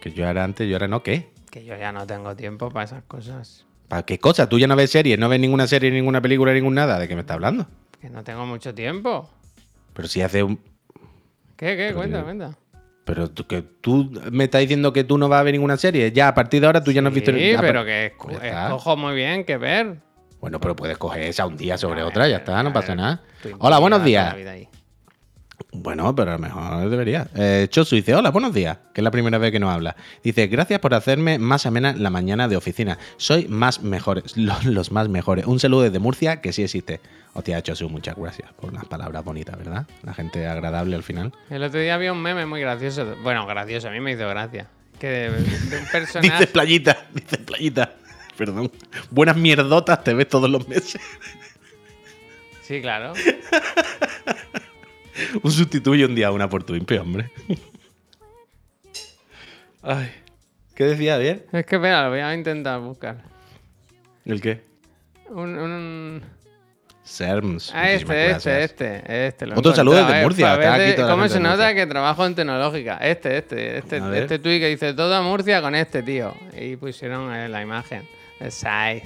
Que yo era antes, yo ahora no, ¿qué? Que yo ya no tengo tiempo para esas cosas. ¿Para qué cosa? Tú ya no ves series, no ves ninguna serie, ninguna película, ningún nada. ¿De qué me estás hablando? Que no tengo mucho tiempo. Pero si hace un. ¿Qué, qué? Pero Cuenta, yo- cuenta. Pero tú, que tú me estás diciendo que tú no vas a ver ninguna serie. Ya a partir de ahora tú ya no has visto Sí, ah, pero que está. escojo muy bien que ver. Bueno, pero puedes coger esa un día sobre otra, ya está, no ver, pasa nada. Hola, buenos días. Bueno, pero a lo mejor debería. Eh, Chosu dice, hola, buenos días, que es la primera vez que nos habla. Dice, gracias por hacerme más amena la mañana de oficina. Soy más mejores, <laughs> lo- los, más mejores. Un saludo desde Murcia, que sí existe. Hostia, Chosu, muchas gracias por las palabras bonitas, ¿verdad? La gente agradable al final. El otro día había un meme muy gracioso. Bueno, gracioso, a mí me hizo gracia. Que de, de un <laughs> Dice personaje. playita, dice playita. Perdón. Buenas mierdotas te ves todos los meses. Sí, claro. Un sustituye un día una por tu impio, hombre. Ay. ¿Qué decía bien? Es que espera, lo voy a intentar buscar. ¿El qué? Un, un- Serms. Ah, este, este, este, este. Otro saludo desde eh, Murcia, ver ¿Cómo se nota que trabajo en tecnológica? Este, este, este, A este tuit que dice todo a Murcia con este tío. Y pusieron eh, la imagen. El SAI.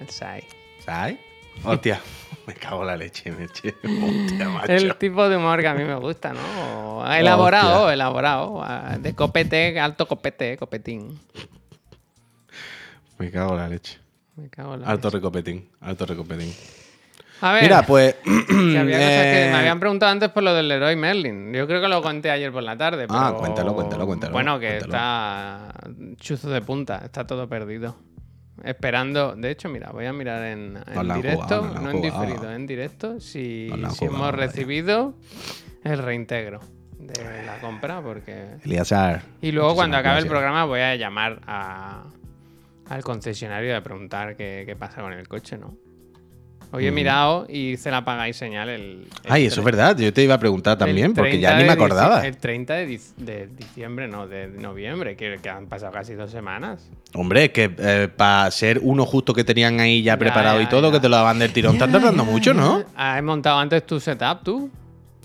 El SAI. ¿Sabes? Hostia, <laughs> me cago en la leche, me eché. Hostia, macho. El tipo de humor que a mí me gusta, ¿no? Elaborado, elaborado. De copete, alto copete, copetín. Me cago en la leche. Me cago en la Alto leche. recopetín, alto recopetín. A ver, Mira, pues. <clears throat> que había cosas que <clears throat> eh, me habían preguntado antes por lo del Leroy Merlin. Yo creo que lo conté ayer por la tarde. Ah, cuéntalo, cuéntalo, cuéntalo, Bueno, que cuéntalo. está chuzo de punta, está todo perdido. Esperando, de hecho, mira, voy a mirar en, en directo, jugado, no en diferido, en directo, si, jugado, hemos recibido el reintegro de la compra, porque Eliazar. y luego cuando acabe el programa voy a llamar a- al concesionario a preguntar qué, qué pasa con el coche, ¿no? Hoy he mirado y hice la paga y señal el... el Ay, eso es verdad. Yo te iba a preguntar también, porque 30 ya ni me acordaba. El 30 de, dic- de diciembre, no, de noviembre, que, que han pasado casi dos semanas. Hombre, que para ser uno justo que tenían ahí ya Ya, preparado y todo, ya. que te lo daban del tirón, están tardando mucho, ¿no? ¿Has montado antes tu setup tú?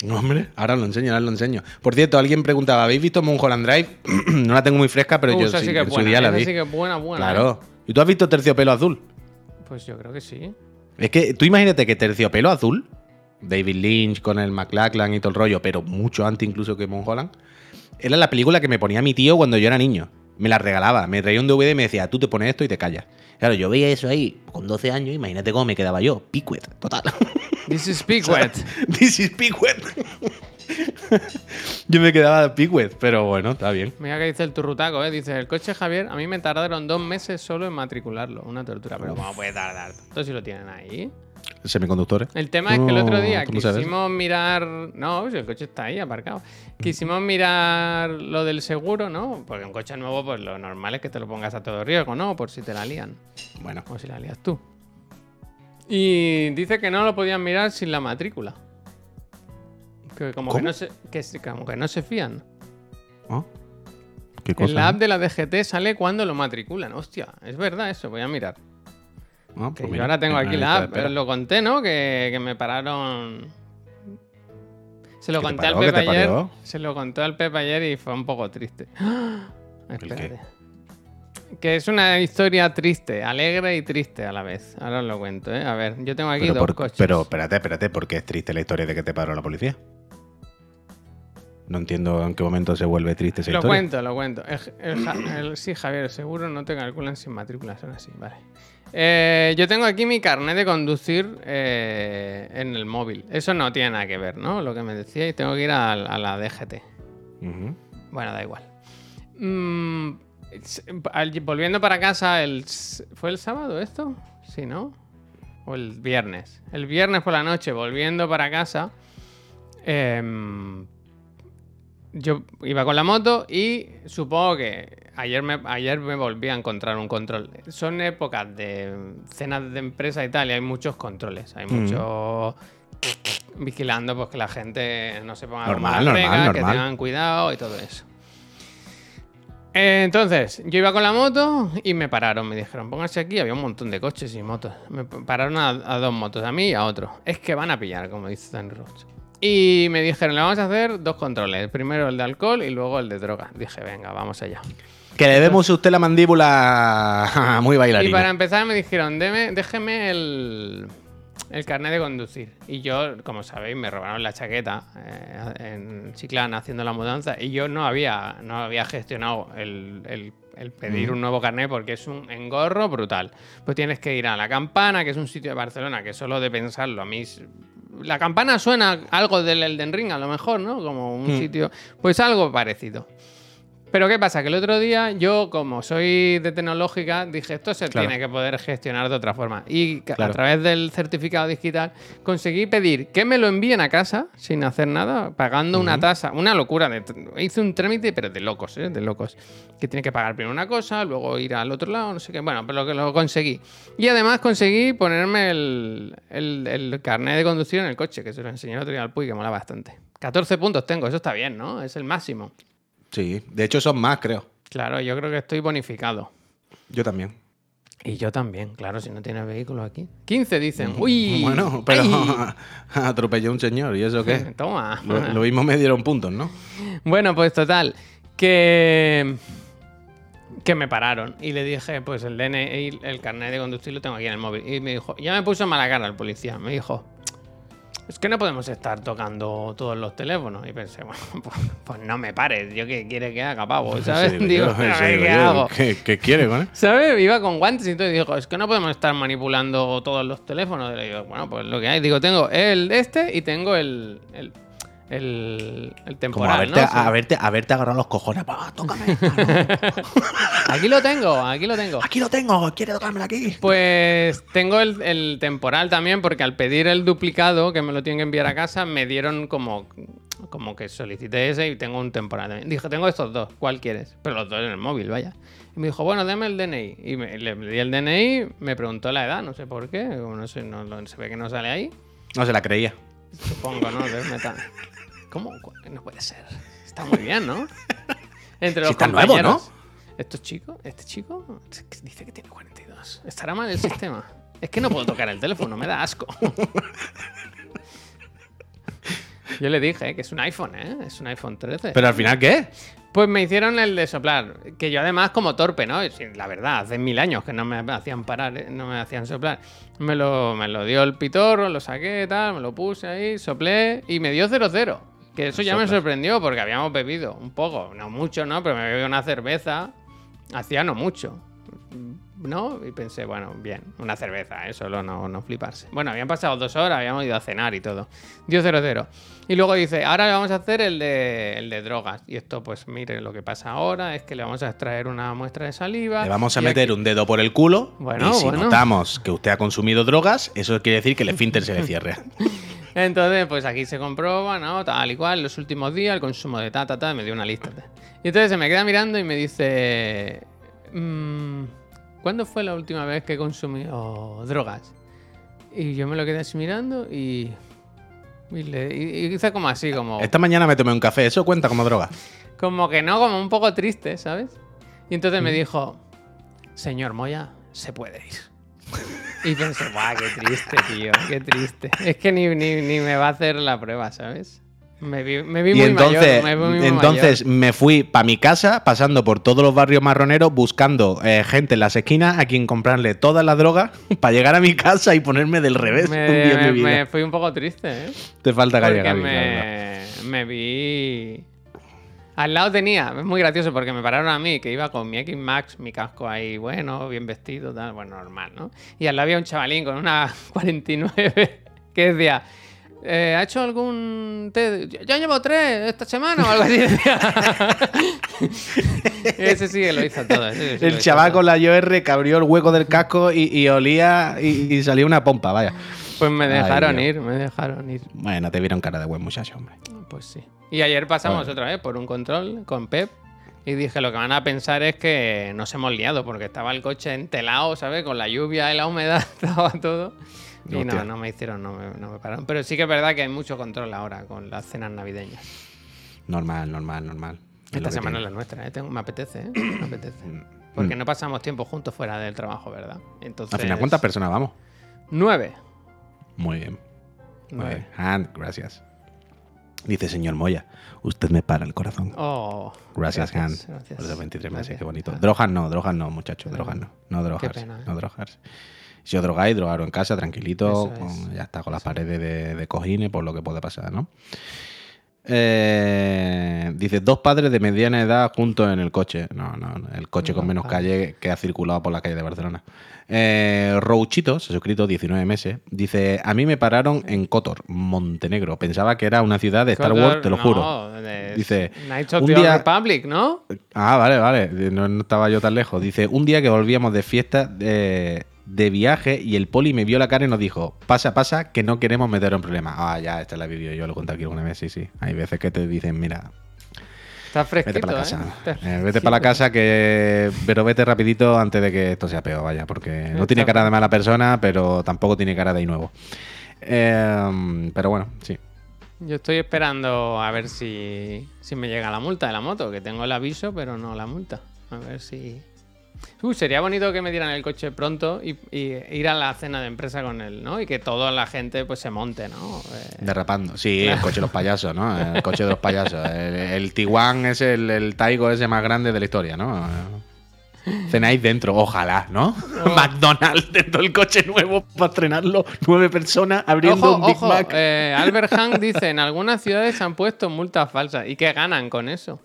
No, hombre, ahora lo enseño, ahora lo enseño. Por cierto, alguien preguntaba, ¿habéis visto Mulholland Drive? <clears throat> no la tengo muy fresca, pero Uh, yo sí, sí que en es su buena. día la vi. sí que es buena, buena. ¿eh? Claro. ¿Y tú has visto Terciopelo Azul? Pues yo creo que sí. Es que tú imagínate que Terciopelo Azul, David Lynch con el McLachlan y todo el rollo, pero mucho antes incluso que Mulholland, era la película que me ponía mi tío cuando yo era niño. Me la regalaba, me traía un DVD y me decía, tú te pones esto y te callas. Claro, yo veía eso ahí con 12 años, imagínate cómo me quedaba yo, picuet, total. This is Pigwet. <laughs> This is picuet. <laughs> yo me quedaba picuet, pero bueno, está bien. Mira que dice el turrutaco, ¿eh? Dice, el coche Javier, a mí me tardaron dos meses solo en matricularlo. Una tortura. Pero ¿cómo puede tardar tanto si lo tienen ahí? Semiconductores. El tema es que el otro día quisimos mirar... No, si el coche está ahí aparcado. Quisimos mirar lo del seguro, ¿no? Porque un coche nuevo, pues lo normal es que te lo pongas a todo riesgo, ¿no? Por si te la lían. Bueno, O si la lías tú. Y dice que no lo podían mirar sin la matrícula. Que como, que no, se, que, como que no se fían. ¿ah? ¿Qué cosa? En la app de la DGT sale cuando lo matriculan. Hostia, es verdad eso, voy a mirar. Ah, Que pues yo ahora tengo en aquí la app, eh, lo conté, ¿no? Que, que me pararon. Se lo ¿Qué te conté al Pepe ayer. paró? Se lo conté al Pepe ayer y fue un poco triste. <gasps> ¡Ah! Espérate. Que es una historia triste, alegre y triste a la vez. Ahora os lo cuento, ¿eh? A ver, yo tengo aquí Pero, dos por- coches. pero espérate, espérate, porque es triste la historia de que te paró la policía. No entiendo en qué momento se vuelve triste esa Lo historia. cuento, lo cuento. El, el Ja- el- sí, Javier, seguro no te calculan sin matrícula, son así, vale. Eh, yo tengo aquí mi carnet de conducir eh, en el móvil. Eso no tiene nada que ver, ¿no? Lo que me decía y tengo que ir a, a la DGT. Bueno, da igual. Mm, volviendo para casa, el, ¿fue el sábado esto? Sí, ¿no? O el viernes. El viernes por la noche, volviendo para casa, em, yo iba con la moto y supongo que ayer me, ayer me volví a encontrar un control. Son épocas de cenas de empresa y tal, y hay muchos controles. Hay Mm. mucho vigilando pues que la gente no se ponga Normal, como las normal, que normal. tengan cuidado y todo eso. Entonces, yo iba con la moto y me pararon. Me dijeron, pónganse aquí. Había un montón de coches y motos. Me pararon a, a dos motos, a mí y a otro. Es que van a pillar, como dice Dan Roach. Y me dijeron, le vamos a hacer dos controles. Primero el de alcohol y luego el de droga. Dije, venga, vamos allá. Que le vemos a usted la mandíbula <laughs> muy Y bailarina. para empezar me dijeron, "Deme- déjeme el, el carnet de conducir. Y yo, como sabéis, me robaron la chaqueta eh, en Chiclana haciendo la mudanza y yo no había, no había gestionado el, el- el pedir un nuevo carnet porque es un engorro brutal. Pues tienes que ir a La Campana, que es un sitio de Barcelona que solo de pensarlo a mí... La Campana suena algo del Elden Ring a lo mejor, ¿no? Como un Hmm. sitio... Pues algo parecido. Pero ¿qué pasa? Que el otro día yo, como soy de tecnológica, dije, esto se Claro. tiene que poder gestionar de otra forma. Y Claro. a través del certificado digital conseguí pedir que me lo envíen a casa sin hacer nada, pagando una tasa, una locura. De, hice un trámite, pero de locos, ¿eh? De locos. Que tiene que pagar primero una cosa, luego ir al otro lado, no sé qué. Bueno, pero lo que lo conseguí. Y además conseguí ponerme el, el, el carnet de conducción en el coche, que se lo enseñé el otro día al Puy, que mola bastante. 14 puntos tengo, eso está bien, ¿no? Es el máximo. Sí, de hecho son más, creo. Claro, yo creo que estoy bonificado. Yo también. Y yo también, claro, si no tienes vehículo aquí. 15 dicen. Uy. Bueno, pero <laughs> atropelló a un señor, ¿y eso qué? <laughs> Toma. Lo, lo mismo me dieron puntos, ¿no? Bueno, pues total, que que me pararon y le dije, pues el DNI, el carnet de conducir lo tengo aquí en el móvil. Y me dijo, ya me puso mala cara el policía. Me dijo, es que no podemos estar tocando todos los teléfonos. Y pensé, bueno, <laughs> pues, pues no me pares, yo qué quiere que haga, pavo, <laughs> ¿sabes? <laughs> Sí, digo yo, sí, ¿qué yo, hago? ¿Qué, qué quiere con él? ¿Sabes? Iba con guantes y entonces dijo, es que no podemos estar manipulando todos los teléfonos. Y le digo, bueno, pues lo que hay. Digo, tengo el este y tengo el, el, el, el Como temporal, haberte, ¿no? Sí. haberte, haberte agarrado los cojones. "Va, tócame. <laughs> Aquí lo tengo, aquí lo tengo. Aquí lo tengo, quiere tocármelo aquí. Pues tengo el, el temporal también porque al pedir el duplicado que me lo tienen que enviar a casa me dieron como, como que solicité ese y tengo un temporal. también. Dije, tengo estos dos, ¿cuál quieres? Pero los dos en el móvil, vaya. Y me dijo, bueno, dame el DNI. Y me- le, le di el DNI, me preguntó la edad, no sé por qué, como no sé, no, lo- se ve que no sale ahí. No se la creía. Supongo, ¿no? Debe meta- ¿Cómo? No puede ser. Está muy bien, ¿no? Entre los está nuevo, compañeros. ¿Estos chicos? ¿Este chico? Dice que tiene 42. ¿Estará mal el sistema? Es que no puedo tocar el teléfono, me da asco. Yo le dije que es un iPhone, ¿eh? Es un iPhone 13. Pero al final, ¿qué? Pues me hicieron el de soplar, que yo además como torpe, ¿no? La verdad, hace mil años que no me hacían parar, ¿eh? no me hacían soplar. Me lo, me lo dio el pitorro, lo saqué, tal, me lo puse ahí, soplé y me dio 0-0. Que eso ya me sorprendió porque habíamos bebido un poco, no mucho, ¿no? Pero me bebí una cerveza, hacía no mucho. ¿No? Y pensé, bueno, bien, una cerveza, ¿eh? solo no, no fliparse. Bueno, habían pasado dos horas, habíamos ido a cenar y todo. Dio 0-0. Y luego dice, ahora le vamos a hacer el de, el de drogas. Y esto, pues mire, lo que pasa ahora es que le vamos a extraer una muestra de saliva. Le vamos a meter aquí- un dedo por el culo. Bueno, y si bueno. notamos que usted ha consumido drogas, eso quiere decir que el esfínter se le cierre. <laughs> Entonces, pues aquí se comprueba, ¿no? Tal y cual, los últimos días, el consumo de ta, ta, ta, me dio una lista. Y entonces se me queda mirando y me dice, "Mm, ¿cuándo fue la última vez que consumió drogas? Y yo me lo quedé así mirando y, y, le, y- como así, como, Esta mañana me tomé un café, eso cuenta como droga. como que no, como un poco triste, ¿sabes? Y entonces Mm. me dijo, señor Moya, se puede ir. Y pensé, guau, qué triste, tío, qué triste. Es que ni, ni, ni me va a hacer la prueba, ¿sabes? Me vi, me vi Y muy entonces, mayor. Me vi muy entonces mayor. me fui para mi casa, pasando por todos los barrios marroneros, buscando eh, gente en las esquinas a quien comprarle toda la droga <laughs> para llegar a mi casa y ponerme del revés me, un día en me- mi vida. me fui un poco triste, ¿eh? Te falta calle, Porque verdad. me, me vi... Al lado tenía, es muy gracioso porque me pararon a mí, que iba con mi X Max, mi casco ahí, bueno, bien vestido, tal, bueno, normal, ¿no? Y al lado había un chavalín con una <laughs> 49 que decía, eh, ¿ha hecho algún té? Ya llevo tres esta semana o algo así. <laughs> ese sí que lo hizo todo. sí El hizo chaval todo. con la IOR que abrió el hueco del casco y, y olía y, y salía una pompa, vaya. Pues me dejaron ir, me dejaron ir. Bueno, te vieron cara de buen muchacho, hombre. Pues sí. Y ayer pasamos Bueno. otra vez por un control con Pep y dije, lo que van a pensar es que nos hemos liado porque estaba el coche entelado, ¿sabes? Con la lluvia y la humedad, <laughs> estaba todo. Y no, Hostia. no me hicieron, no me, no me pararon. Pero sí que es verdad que hay mucho control ahora con las cenas navideñas. Normal, normal, normal. Es Esta semana es la nuestra, ¿eh? Tengo- me apetece, ¿eh? Me apetece. Porque no pasamos tiempo juntos fuera del trabajo, ¿verdad? Entonces, Mm. Al final, ¿cuántas personas vamos? Nueve. Muy bien. Nueve. gracias. Dice señor Moya, usted me para el corazón. Oh, Gracias, Han, gracias. por esos 23 meses, Gracias. qué bonito. Drogas no, drogas no, muchachos, Qué drogas no. No drogarse, pena, ¿eh? no drogarse. Si os drogáis, drogaros en casa, tranquilito, con- ya está, con las paredes de, de cojines, por lo que puede pasar, ¿no? Eh, dice, dos padres de mediana edad juntos en el coche. No, no, el coche con menos calle que ha circulado por la calle de Barcelona. Eh, Rouchito, se ha suscrito 19 meses, dice, a mí me pararon en Kotor, Montenegro. Pensaba que era una ciudad de Star Wars, te lo no, juro. Dice, un día- Republic, ¿no? Ah, vale, vale. No, no estaba yo tan lejos. Dice, un día que volvíamos de fiesta de viaje y el poli me vio la cara y nos dijo, pasa, pasa, que no queremos meter en problemas. Ah, ya, esta la vídeo, yo lo conté aquí alguna vez, sí, sí. Hay veces que te dicen, mira, Está fresquito, vete para la ¿eh? casa. Está Eh, vete para la casa, que pero vete rapidito antes de que esto sea peor, vaya, porque no tiene cara de mala persona, pero tampoco tiene cara de ahí nuevo. Eh, pero bueno, sí. Yo estoy esperando a ver si, si me llega la multa de la moto, que tengo el aviso, pero no la multa. A ver si... Uy, sería bonito que me dieran el coche pronto y, y ir a la cena de empresa con él, ¿no? Y que toda la gente pues se monte, ¿no? Eh, Derrapando. Sí, el coche de los payasos, ¿no? El coche de los payasos. El, el Tiguan es el, el Taigo ese más grande de la historia, ¿no? Cenáis dentro, ojalá, ¿no? Oh. <laughs> McDonald's dentro del coche nuevo para estrenarlo. Nueve personas abriendo Ojo, un Big ojo, Mac. eh, Albert Hank dice, en algunas ciudades se han puesto multas falsas. ¿Y qué ganan con eso?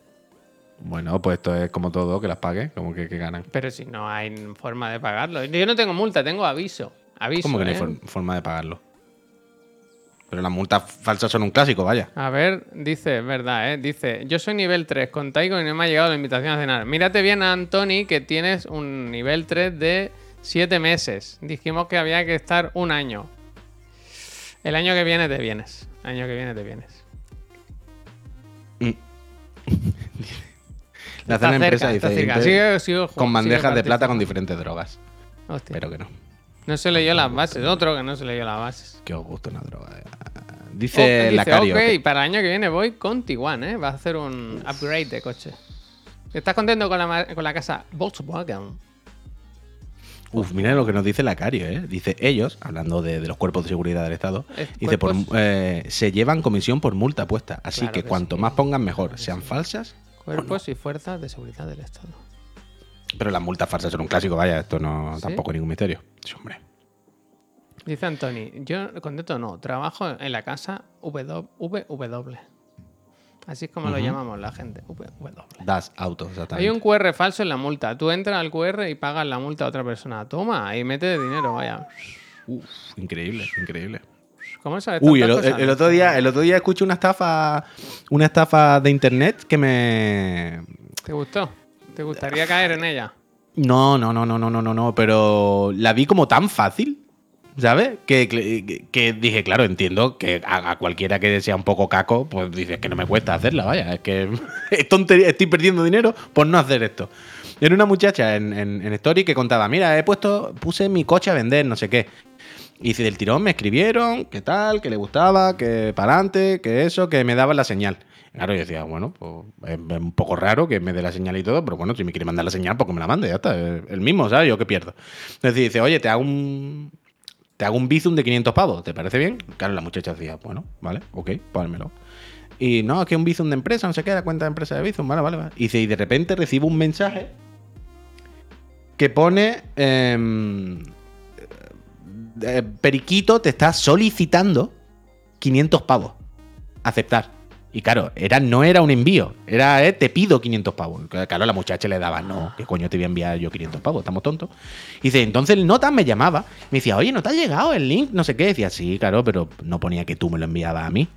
Bueno, pues esto es como todo, que las pague, como que, que ganan. Pero si no hay forma de pagarlo. Yo no tengo multa, tengo aviso. Aviso, ¿Cómo que no hay ¿eh? for- forma de pagarlo? Pero las multas falsas son un clásico, vaya. A ver, dice, es verdad, ¿eh? Dice, yo soy nivel 3 con Taiko y no me ha llegado la invitación a cenar. Mírate bien a Antoni que tienes un nivel 3 de 7 meses. Dijimos que había que estar un año. El año que viene te vienes. El año que viene te vienes. La Cena de empresa cerca, dice cerca. "Inte- Sigue- sigo- con bandejas de plata con diferentes drogas. Hostia. Pero que no. No se leyó las bases. Otro que no se leyó las bases. Que os gusta una droga. eh. Oh, Dice, la Cario. ok, para el año que viene voy con Tiguan, ¿eh? Va a hacer un upgrade de coche. ¿Estás contento con la, con la casa Volkswagen? Uf, mira lo que nos dice la Cario, ¿eh? Dice, ellos, hablando de, de los cuerpos de seguridad del Estado, Eh, dice, por, eh, se llevan comisión por multa puesta. Así Claro que, que cuanto sí. más pongan, mejor. Claro que Sean sí. falsas. Cuerpos y fuerzas de seguridad del Estado. Pero las multas falsas son un clásico, vaya. Esto no ¿Sí? tampoco es ningún misterio. Sí, hombre. Dice Antoni, yo contento no, trabajo en la casa W. VW. Así es como lo llamamos la gente, VW. Das auto, Hay exactamente. un QR falso en la multa. Tú entras al QR y pagas la multa a otra persona. Toma, y mete dinero, vaya. Uf, increíble, increíble. ¿Cómo sabes Uy, el, cosas? otro día, el otro día escuché una estafa, una estafa de internet que me, ¿Te gustó? ¿Te gustaría caer en ella? No, no, no, no, no, no, no, no, pero la vi como tan fácil, ¿sabes? Que, que- que dije, claro, entiendo que a, a cualquiera que sea un poco caco, pues dices que no me cuesta hacerla, vaya, es que <laughs> es tontería, estoy perdiendo dinero por no hacer esto. Era una muchacha en, en, en Story que contaba, mira, he puesto, puse mi coche a vender, no sé qué. Y si del tirón me escribieron, que tal, que le gustaba, que para adelante, que eso, que me daban la señal. Claro, yo decía, bueno, pues es, un poco raro que me dé la señal y todo, pero bueno, si me quiere mandar la señal, pues que me la mande, ya está. es El mismo, ¿sabes? Yo qué pierdo. Entonces dice, oye, te hago un. Te hago un bizum de 500 pavos, ¿te parece bien? Claro, la muchacha decía, bueno, vale, ok, pónmelo. Y no, es que un bizum de empresa, no sé qué, la cuenta de empresa de bizum, vale, vale, vale. Y dice, y de repente recibo un mensaje que pone. em, eh, Periquito te está solicitando 500 pavos. Aceptar. Y claro, era, no era un envío, era eh, te pido 500 pavos. Claro, la muchacha le daba, no, ¿qué coño te voy a enviar yo 500 pavos? Estamos tontos. Y dice, entonces el Notas me llamaba, me decía, oye, ¿no te ha llegado el link? No sé qué. Decía, sí, claro, pero no ponía que tú me lo enviabas a mí.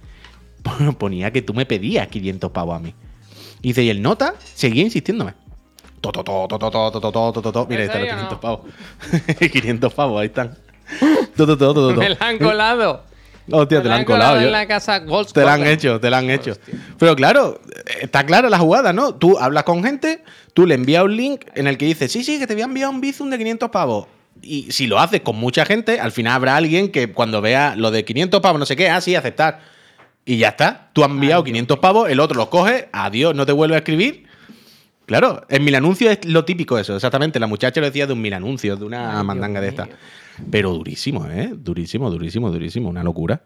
<laughs> ponía que tú me pedías 500 pavos a mí. Y dice, y el Nota seguía insistiéndome. Mira, ahí están los 500 pavos. <laughs> 500 pavos, ahí están. Todo, todo, todo. todo. Me la han colado. Hostia, Me te la han colado. en la casa Gold Te la han hecho, te la han hecho. Hostia. Pero claro, está clara la jugada, ¿no? Tú hablas con gente, tú le envías un link en el que dices, sí, sí, que te voy a enviar un Bizum de 500 pavos. Y si lo haces con mucha gente, al final habrá alguien que cuando vea lo de 500 pavos, no sé qué, ah, sí, aceptar. Y ya está. Tú has enviado 500 pavos, el otro los coge, adiós, no te vuelve a escribir. Claro, en mil anuncios es lo típico eso, exactamente. La muchacha lo decía de un mil anuncios, de una Ay, mandanga de esta. Pero durísimo, ¿eh? Durísimo, durísimo, durísimo. Una locura.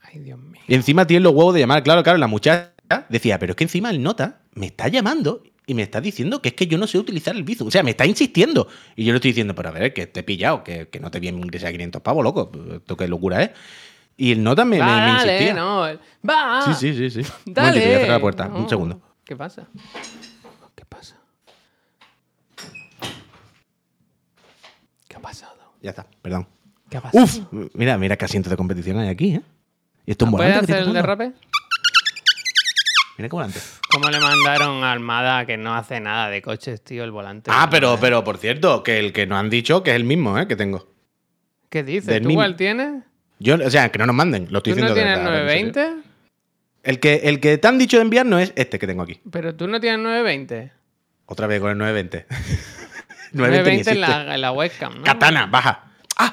Ay, Dios mío. Y encima tiene los huevos de llamar. Claro, claro, la muchacha decía, pero es que encima el nota me está llamando y me está diciendo que es que yo no sé utilizar el Bizum. O sea, me está insistiendo. Y yo le estoy diciendo, pero a ver, que te he pillado, que, que no te voy a ingresar 500 pavos, loco. Esto qué locura es. Y el nota me, me- Va, me insistía. no. Va. Sí, sí, sí, sí. Un Dale. momentito, voy a cerrar la puerta. No. Un segundo. ¿Qué pasa? ¿Qué pasa? ¿Qué ha pasado? Ya está, perdón. ¿Qué ha pasado? Uf, mira, mira qué asiento de competición hay aquí, ¿eh? Y esto es un ¿Puedes volante que hacer el derrape? Mira qué volante. ¿Cómo le mandaron a Armada que no hace nada de coches, tío, el volante? Ah, pero, pero por cierto, que el que nos han dicho que es el mismo, ¿eh? Que tengo. ¿Qué dices? del ¿Tú mismo. cuál tienes? Yo, o sea, que no nos manden, lo estoy ¿Tú no diciendo de tienes verdad, en serio. 920? El que, el que te han dicho de enviar no es este que tengo aquí. Pero tú no tienes 920. Otra vez con el 920. <laughs> 920 ni 920 en la, en la webcam, ¿no? Katana, baja. ¡Ah!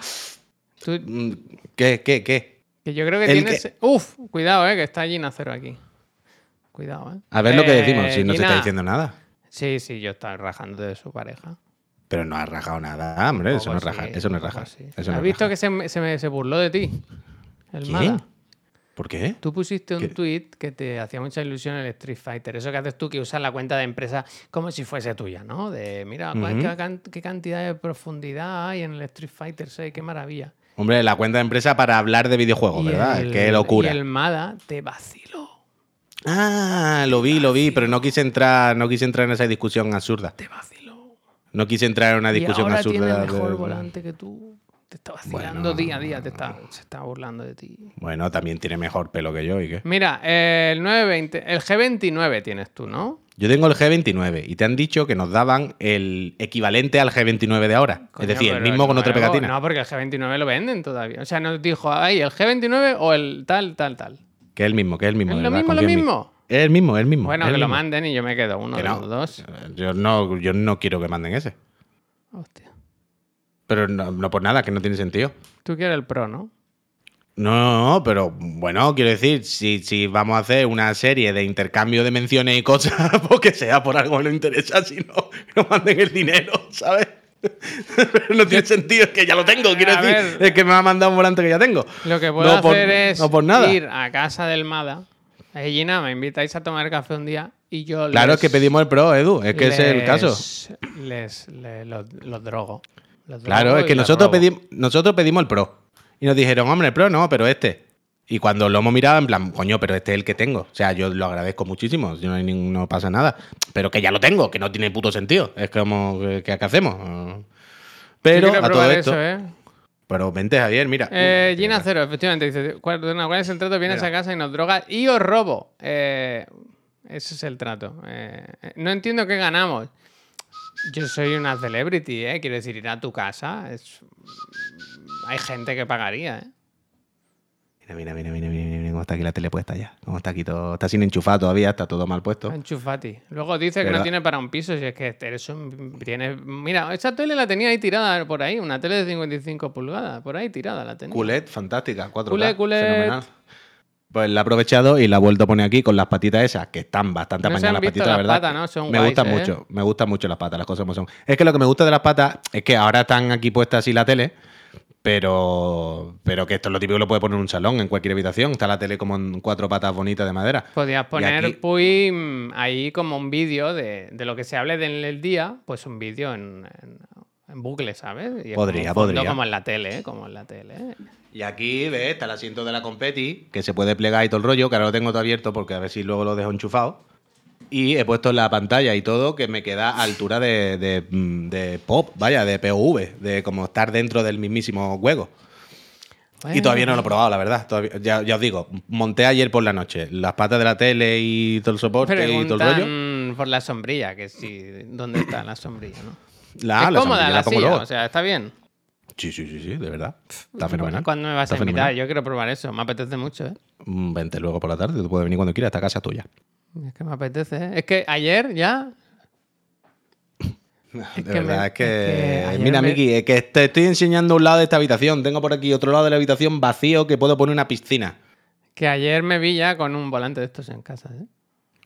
Tú- Mm, ¿Qué, qué, qué? que yo creo que El tienes... Uf, cuidado, eh, que está Gina Cero aquí. Cuidado, eh. A ver lo que Eh, decimos, si no se Gina. está diciendo nada. Sí, sí, yo estaba rajando de su pareja. Pero no has rajado nada, hombre. Eso no es sí, Eso no es. Eso no ¿Has es visto que se, me- se, me- se burló de ti? El ¿Quién? Mada. ¿Por qué? Tú pusiste un ¿Qué? tweet que te hacía mucha ilusión el Street Fighter. Eso que haces tú, que usas la cuenta de empresa como si fuese tuya, ¿no? De, mira, Ujú. qué, can- qué cantidad de profundidad hay en el Street Fighter 6, qué maravilla. Hombre, la cuenta de empresa para hablar de videojuegos, Y ¿verdad? el- Qué locura. Y el Mada te vaciló. Ah, lo vi, lo vi, pero no quise entrar, no quise entrar en esa discusión absurda. Te vaciló. No quise entrar en una Y discusión ahora absurda. tiene de- mejor de- volante que tú. Te está vacilando Bueno. día a día, te está, se está burlando de ti. Bueno, también tiene mejor pelo que yo, ¿y qué? Mira, el 920, el G29 tienes tú, ¿no? Yo tengo el G29 y te han dicho que nos daban el equivalente al G29 de ahora. Coño, es decir, el mismo con otra pegatina. No, porque el G29 lo venden todavía. O sea, nos dijo, ahí, el G29 o el tal, tal, tal. Que es el mismo, que es el mismo. ¿Es lo verdad, mismo, lo mismo? Es el mismo, es el mismo. Bueno, que lo manden y yo me quedo uno Que de no. los dos. Yo no, yo no quiero que manden ese. Hostia. Pero no, no por nada, que no tiene sentido. Tú quieres el Pro, ¿no? No, no, pero bueno, quiero decir, si, si vamos a hacer una serie de intercambio de menciones y cosas, <laughs> pues que sea por algo que nos interesa, si no, nos manden el dinero, ¿sabes? <laughs> no tiene sentido, es que ya lo tengo, quiero A decir, ver. es que me ha mandado un volante que ya tengo. Lo que puedo No por- hacer es no por nada. ir a casa del Mada. Eh, Gina, me invitáis a tomar café un día y yo Claro, les- es que pedimos el pro, Edu, es que ese es el caso. Les, les- los, los drogo. Claro, es que nosotros, pedimos nosotros pedimos el Pro. Y nos dijeron, hombre, el Pro no, pero este. Y cuando lo hemos mirado, en plan, coño, pero este es el que tengo. O sea, yo lo agradezco muchísimo, si no, hay nin- no pasa nada. Pero que ya lo tengo, que no tiene puto sentido. Es como, ¿qué, qué hacemos? Pero quiero a todo esto. eso, ¿eh? Pero vente, Javier, mira. Eh, Gina Cero, efectivamente, dice, ¿cuál, bueno, ¿cuál es el trato? Vienes Mira. a casa y nos drogas y os robo. Eh, ese es el trato. Eh, eh, no entiendo qué ganamos. Yo soy una celebrity, ¿eh? Quiero decir, ir a tu casa es... Hay gente que pagaría, ¿eh? Mira, mira, mira, mira, mira, mira cómo está aquí la tele puesta ya. Cómo está aquí todo. Está sin enchufar todavía, está todo mal puesto. Enchufati. Luego dice que no tiene para un piso, si es que eres un... tienes- Mira, esa tele la tenía ahí tirada por ahí, una tele de 55 pulgadas, por ahí tirada la tenía. Culet, fantástica, 4K. Culet, culet. Fenomenal. Pues la he aprovechado y la he vuelto a poner aquí con las patitas esas, que están bastante No apañadas las patitas, la verdad. patas, ¿no? Son me gustan ¿eh? mucho, me gustan mucho las patas, las cosas como son. Es que lo que me gusta de las patas es que ahora están aquí puestas así la tele, pero, pero que esto es lo típico que lo puede poner en un salón, en cualquier habitación. Está la tele como en cuatro patas bonitas de madera. Podías poner, aquí- Puy, mm, ahí como un vídeo de, de lo que se hable del el día, pues un vídeo en, en- en bucle, ¿sabes? Y Podría, como podría. Como en la tele, ¿eh? Como en la tele. ¿eh? Y aquí, ¿ves? Está el asiento de la competi, que se puede plegar y todo el rollo, que ahora lo tengo todo abierto porque a ver si luego lo dejo enchufado. Y he puesto la pantalla y todo que me queda a altura de, de, mm, de pop, vaya, de POV, de como estar dentro del mismísimo juego. Y todavía no lo he probado, la verdad. Todavía- ya, ya os digo, monté ayer por la noche las patas de la tele y todo el soporte y todo el rollo. Por la sombrilla, que sí, ¿dónde está la sombrilla, no? La, es la cómoda sombrilla la, la silla, o sea, está bien. Sí, sí, sí, sí, de verdad. Está fenomenal. ¿Cuándo me vas Está a invitar? fenomenal. Yo quiero probar eso. Me apetece mucho, ¿eh? Mm, Vente luego por la tarde, tú puedes venir cuando quieras, esta casa es tuya. Es que me apetece, ¿eh? Es que ayer ya. <laughs> De me- verdad, es es que. Mira, me- Miki, es que te estoy enseñando un lado de esta habitación. Tengo por aquí otro lado de la habitación vacío que puedo poner una piscina. Que ayer me vi ya con un volante de estos en casa, ¿eh?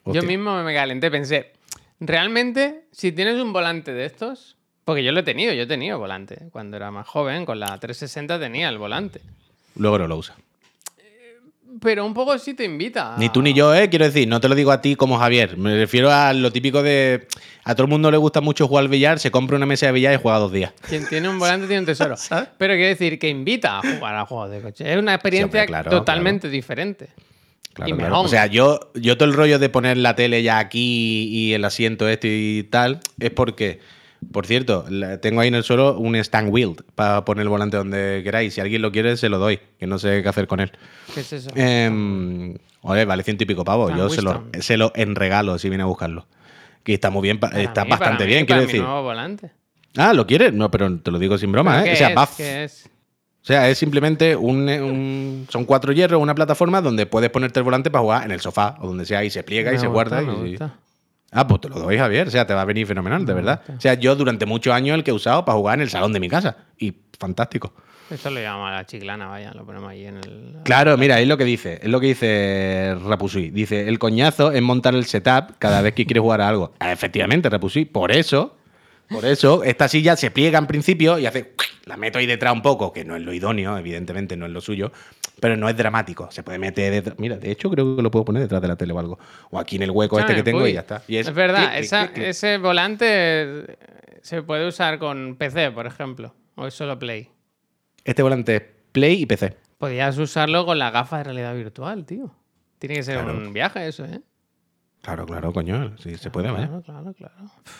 Yo mismo me calenté, pensé, realmente, si tienes un volante de estos, porque yo lo he tenido, yo he tenido volante. Cuando era más joven, con la 360 tenía el volante. Luego no lo usa. Pero un poco sí te invita. a- Ni tú ni yo, ¿eh? Quiero decir, no te lo digo a ti como Javier. Me refiero a lo típico de. A todo el mundo le gusta mucho jugar al billar, se compra una mesa de billar y juega dos días. Quien tiene un volante tiene un tesoro. <laughs> Pero quiero decir que invita a jugar a juegos de coche. Es una experiencia claro, totalmente diferente. Claro, Y claro. O sea, yo, yo todo el rollo de poner la tele ya aquí y el asiento este y tal, es porque, por cierto, tengo ahí en el suelo un stand wheel para poner el volante donde queráis. Si alguien lo quiere, se lo doy, que no sé qué hacer con él. ¿Qué es eso? Eh, oye, vale ciento y pico pavos. Stand Yo se lo, se lo enregalo si viene a buscarlo. Que está muy bien, pa- Para está mí, bastante mí, bien, quiero decir. nuevo volante. Ah, ¿lo quieres? No, pero te lo digo sin broma, ¿Pero ¿eh? O sea, es? va f- ¿Qué es? o sea, es simplemente un, un- son cuatro hierros, una plataforma donde puedes ponerte el volante para jugar en el sofá o donde sea y se pliega y Me se gusta, guarda. me y-. Ah, pues te lo doy, Javier. O sea, te va a venir fenomenal, de Me verdad. O sea, yo durante muchos años el que he usado para jugar en el salón de mi casa. Y fantástico. Esto lo llamamos la chiclana, vaya, lo ponemos ahí en el. Claro, mira, es lo que dice, es lo que dice Rapusui. Dice, el coñazo es montar el setup cada vez que quieres jugar a algo. Ah, <laughs> efectivamente, Rapusui. Por eso, por eso, esta silla se pliega en principio y hace. La meto ahí detrás un poco, que no es lo idóneo, evidentemente no es lo suyo, pero no es dramático. Se puede meter detrás. Mira, de hecho, creo que lo puedo poner detrás de la tele o algo. O aquí en el hueco este que Escúchame, tengo y ya está. Y es, verdad, clic, clic, esa- clic, clic. ese volante se puede usar con PC, por ejemplo. O es solo Play. Este volante es Play y PC. Podrías usarlo con la gafa de realidad virtual, tío. Tiene que ser Claro. un viaje eso, ¿eh? Claro, claro, coño. Sí, se puede, vaya. Claro, claro, claro.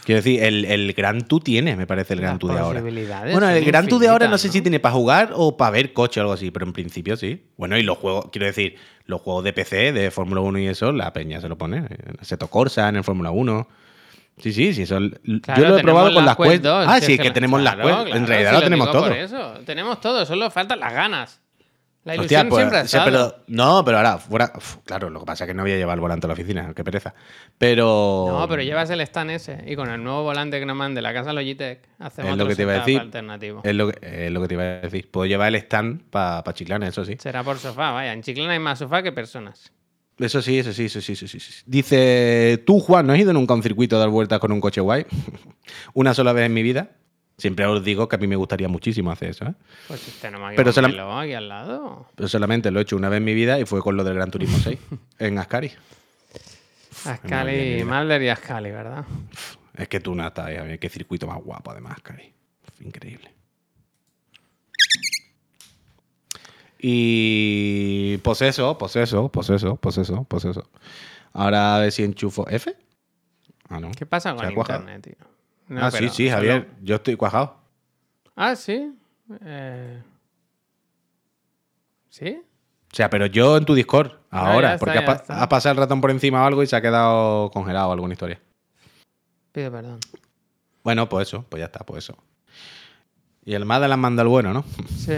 Quiero decir, el, el Gran Tour tiene, me parece, el Gran Tour de ahora. Bueno, el Gran Tour de ahora no sé si tiene para jugar o para ver coche o algo así, pero en principio sí. Bueno, y los juegos, quiero decir, los juegos de PC, de Fórmula 1 y eso, la peña se lo pone. Seto Corsa, en el Fórmula 1. Sí, sí, sí. Claro, yo lo he probado con la las Quest Quest. 2, Ah, sí, es que, tenemos las Quest. claro, en realidad si lo lo tenemos todo. Por eso, tenemos todo, solo faltan las ganas. La Hostia, ilusión pues, siempre ha no, pero ahora, fuera. uf, claro, lo que pasa es que no voy a llevar el volante a la oficina, qué pereza. Pero. No, pero llevas el stand ese y con el nuevo volante que nos mande la casa Logitech hacemos Es lo otro que te iba a setup decir. alternativo. Es lo, que, es lo que te iba a decir. Puedo llevar el stand para Chiclana, eso sí. Será por sofá, vaya. En Chiclana hay más sofá que personas. Eso sí, eso sí, eso sí, eso sí. eso sí. Dice, tú, Juan, ¿no has ido nunca a un circuito a dar vueltas con un coche guay? <laughs> Una sola vez en mi vida. Siempre os digo que a mí me gustaría muchísimo hacer eso, ¿eh? Pues tenemos aquí, Pero un solam- reloj aquí al lado. Pero solamente lo he hecho una vez en mi vida y fue con lo del Gran Turismo <laughs> 6 en Ascari. mira. Malder y Ascali, ¿verdad? Es que tú nata, eh, qué circuito más guapo además, Ascari. Increíble. Y pues eso, pues eso, pues eso, pues eso, pues eso. Ahora a ver si enchufo F. Ah, no. ¿Qué pasa con ha internet, tío? No, ah, sí, pero sí, Javier. Yo estoy cuajado. Ah, sí. Eh, ¿Sí? O sea, pero yo en tu Discord, Ah, ahora, está, porque ha, ya pa- está. ha pasado el ratón por encima o algo y se ha quedado congelado alguna historia. Pido perdón. Bueno, pues eso, pues ya está, pues eso. Y el Madaland manda el bueno, ¿no? Sí.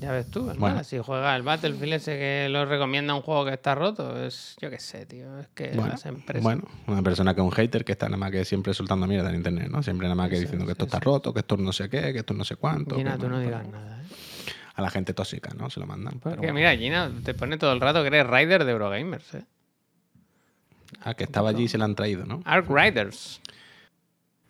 Ya ves tú, Bueno. bueno. si juega el Battlefield ese que lo recomienda un juego que está roto, es, yo qué sé, tío, es que Bueno, las empresas... bueno, una persona que es un hater que está nada más que siempre soltando mierda en internet, ¿no? Siempre nada más que Sí, diciendo que sí, esto está roto, que esto no sé qué, que esto no sé cuánto. Gina, tú no bueno, digas pues, nada, ¿eh? A la gente tóxica, ¿no? Se lo mandan. Porque bueno. mira, Gina te pone todo el rato que eres rider de Eurogamers, ¿eh? Ah, que estaba allí y se la han traído, ¿no? Arc Riders.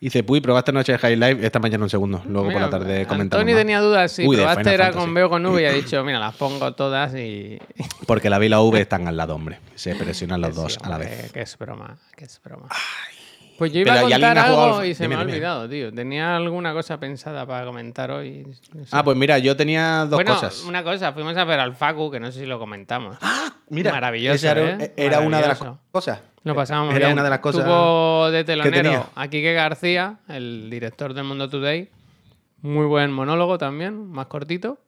Dice, Puy, probaste noche de High Life esta mañana un segundo. Luego por la tarde comentamos. Antonio más. tenía dudas si Uy, probaste era Fantasy. con B o con V y ha dicho, <laughs> mira, las pongo todas y... <laughs> Porque la B y la V están al lado, hombre. Se presionan los Sí, dos a la vez. Que es broma, que es broma. Pues yo iba a ¿y alguien contar algo al- y se Dime, me ha olvidado, tío. Tenía alguna cosa pensada para comentar hoy. no sé. Ah, pues mira, yo tenía dos bueno, cosas. una cosa, fuimos a ver al Facu, que no sé si lo comentamos. Mira, maravilloso, esa era, ¿eh? era una de las cosas. Lo pasamos Era bien. una de las cosas Tuvo de telonero a Quique García, el director del Mundo Today. Muy buen monólogo también, más cortito.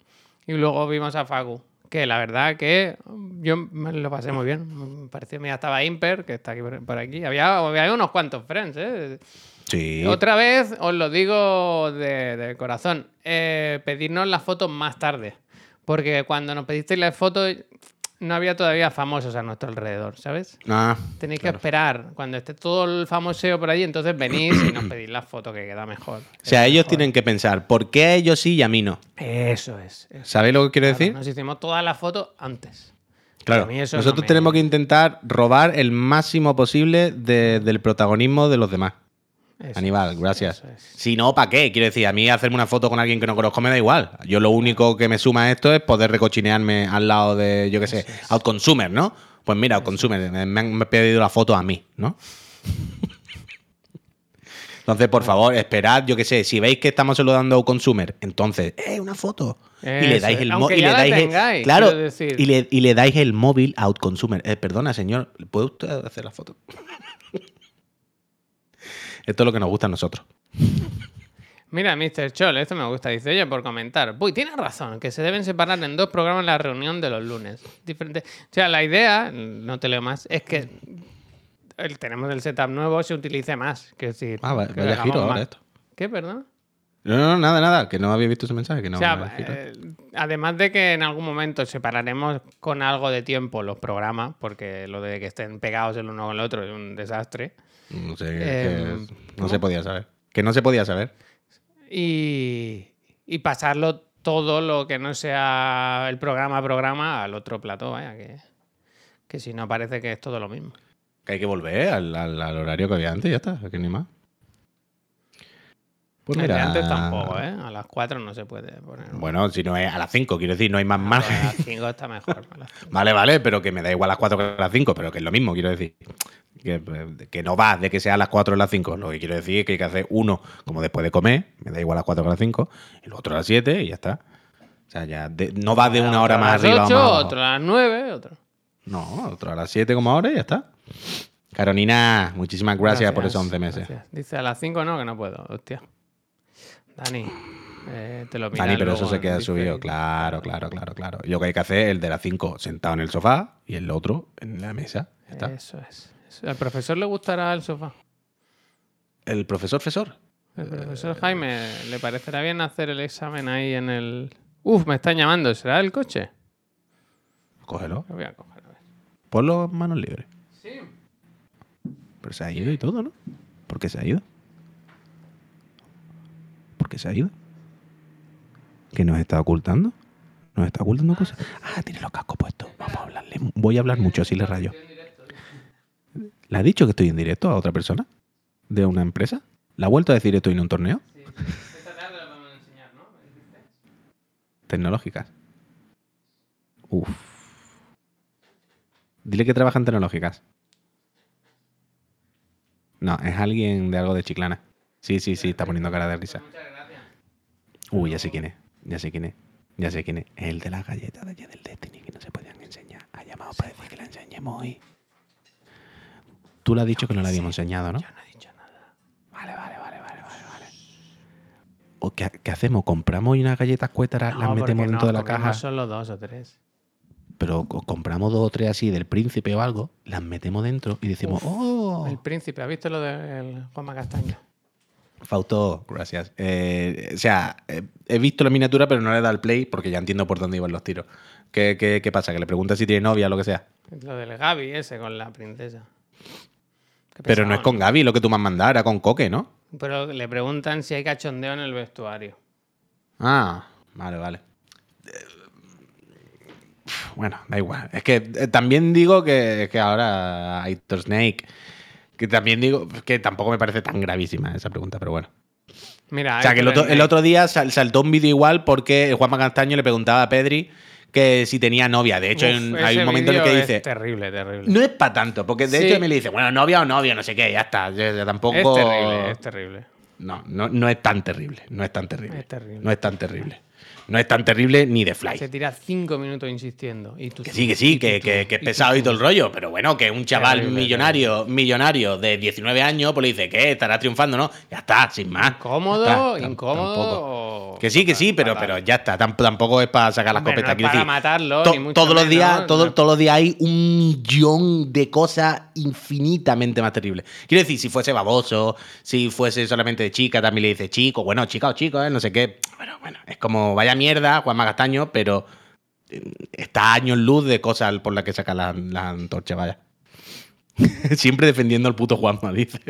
Y luego vimos a Facu, que la verdad que yo me lo pasé muy bien. Me pareció, mira, estaba Imper, que está aquí por por aquí. Había, había unos cuantos friends, ¿eh? Sí. Otra vez os lo digo de, de corazón, eh, pedirnos las fotos más tarde. Porque cuando nos pedisteis las fotos no había todavía famosos a nuestro alrededor, ¿sabes? Ah, Tenéis claro. que esperar cuando esté todo el famoseo por allí, entonces venís y nos pedís la foto que queda mejor. O sea, ellos tienen que pensar, ¿por qué a ellos sí y a mí no? Eso es. eso. ¿Sabéis lo que quiero Claro, decir? Nos hicimos todas las fotos antes. Claro, nosotros no me- tenemos que intentar robar el máximo posible de- del protagonismo de los demás. Eso Aníbal, gracias. es. Si no, ¿para qué? Quiero decir, a mí hacerme una foto con alguien que no conozco me da igual. Yo lo único que me suma a esto es poder recochinearme al lado de, yo qué sé, Outconsumer, ¿no? Pues mira, Outconsumer, me, me han pedido la foto a mí, ¿no? Entonces, por favor, esperad, yo qué sé, si veis que estamos saludando a Outconsumer, entonces, ¡eh, una foto! y le Eso dais el móvil. Y ya le la dais el- tengáis, claro, y le, y le dais el móvil a Outconsumer. Eh, perdona, señor, ¿puede usted hacer la foto? Esto es lo que nos gusta a nosotros. Mira, Mr. Chol, esto me gusta. Dice, oye, por comentar. Uy, tienes razón, que se deben separar en dos programas la reunión de los lunes. Diferente. O sea, la idea, no te leo más, es que el, tenemos el setup nuevo, se utilice más. Que decir, Ah, que vaya giro ahora esto. ¿Qué, perdón? No, no, nada, nada, que no había visto ese mensaje, que no. o sea, eh, además de que en algún momento separaremos con algo de tiempo los programas, porque lo de que estén pegados el uno con el otro es un desastre. no sé, eh, que no se podía saber. Que no se podía saber. y, y pasarlo todo lo que no sea el programa a programa al otro plató, vaya, que, que si no parece que es todo lo mismo. Que hay que volver al, al- al horario que había antes, ya está, que ni más. Pues mira. antes tampoco, ¿eh? A las 4 no se puede poner. Bueno, si no es a las 5, quiero decir, no hay más A margen. las 5 está mejor. a. Vale, vale, pero que me da igual a las 4 que a las 5, pero que es lo mismo, quiero decir. Que, que no va de que sea a las 4 o a las 5. Lo que quiero decir es que hay que hacer uno como después de comer, me da igual a las 4 que a las 5, y el otro a las 7 y ya está. O sea, ya de- no va de una hora más a las arriba o 8, más abajo. otro a las 9, otro. No, otro a las 7 como ahora y ya está. Carolina, muchísimas gracias, por esos 11 meses. gracias. Dice a las 5 no, que no puedo, hostia. Dani, eh, te lo miras Dani, pero eso se queda subido. Claro, claro, claro, claro. Y lo que hay que hacer es el de las 5 sentado en el sofá y el otro en la mesa. Ya está. Eso es. ¿Al profesor le gustará el sofá? El profesor Fesor. El profesor Jaime, ¿le parecerá bien hacer el examen ahí en el... Uf, me están llamando, ¿será el coche? Cógelo. Lo voy a coger, a ver. Ponlo en manos libres. Sí. Pero se ha ido y todo, ¿no? ¿Por qué se ha ido? ¿Por qué se ha ido? ¿Que nos está ocultando? ¿Nos está ocultando cosas? Ah, tiene los cascos puestos. Vamos a hablarle. Voy a hablar mucho, así le rayo. ¿Le ha dicho que estoy en directo a otra persona? ¿De una empresa? ¿Le ha vuelto a decir estoy en un torneo? Tecnológicas. Uf. Dile que trabaja en tecnológicas. No, es alguien de algo de Chiclana. Sí, sí, sí, está poniendo cara de risa. Uy, ya sé quién es. Ya sé quién es. Ya sé quién es. El de las galletas de allá del Destiny que no se podían enseñar. Ha llamado para decir que la enseñemos hoy. Tú le has dicho que no la habíamos enseñado, ¿no? Yo no he dicho nada. Vale, vale, vale, vale, vale, vale. ¿O qué, qué hacemos? ¿Compramos unas galletas cuétaras, las No, metemos dentro no, de la caja? solo dos o tres. pero co- compramos dos o tres así del príncipe o algo, las metemos dentro y decimos, Uf, ¡oh! El príncipe, ¿has visto lo del Juanma Castaño? Fausto, gracias. Eh, o sea, eh, he visto la miniatura, pero no le he dado el play porque ya entiendo por dónde iban los tiros. ¿Qué, qué, qué pasa? ¿Que le preguntas si tiene novia o lo que sea? Lo del Gaby ese con la princesa. Qué Pero no es con Gaby lo que tú me has mandado, era con Coque, ¿no? Pero le preguntan si hay cachondeo en el vestuario. Ah, vale, vale. Bueno, da igual. Es que eh, también digo que, que ahora Aitor Snake, que también digo que tampoco me parece tan gravísima esa pregunta, pero bueno. Mira, O sea, que el otro, el Snake- otro día sal- saltó un vídeo igual porque Juanma Castaño le preguntaba a Pedri que si tenía novia. De hecho, Uf, en- hay un momento en el que dice, Es terrible, terrible. no es para tanto, porque de Sí. hecho me le dice, bueno, novia o novio, no sé qué, ya está. Ya tampoco... Es terrible, es terrible. No, no, no es tan terrible. No es tan terrible. Es terrible. No es tan terrible. No es tan terrible ni de Fly. Se tira cinco minutos insistiendo. Y tú, Que sí, que sí, que, que- que es pesado y todo el rollo, pero bueno, que un chaval Terrible, millonario, millonario de 19 años, pues le dice que estará triunfando, ¿no? Ya está, sin más. Incómodo, está, incómodo. o- Que sí, que sí, pero, pero ya está. Tam- tampoco es para sacar las copetas. no es para decir, matarlo, to- ni mucho todos los días, todo- no. todos los días hay un millón de cosas infinitamente más terribles. Quiero decir, si fuese baboso, si fuese solamente de chica, también le dice chico, bueno, chica o chico, ¿eh? no sé qué. Bueno, bueno, es como vaya mierda, Juanma Castaño, pero eh, está años luz de cosas por las que saca la, la antorcha, vaya. <laughs> Siempre defendiendo al puto Juanma, dice.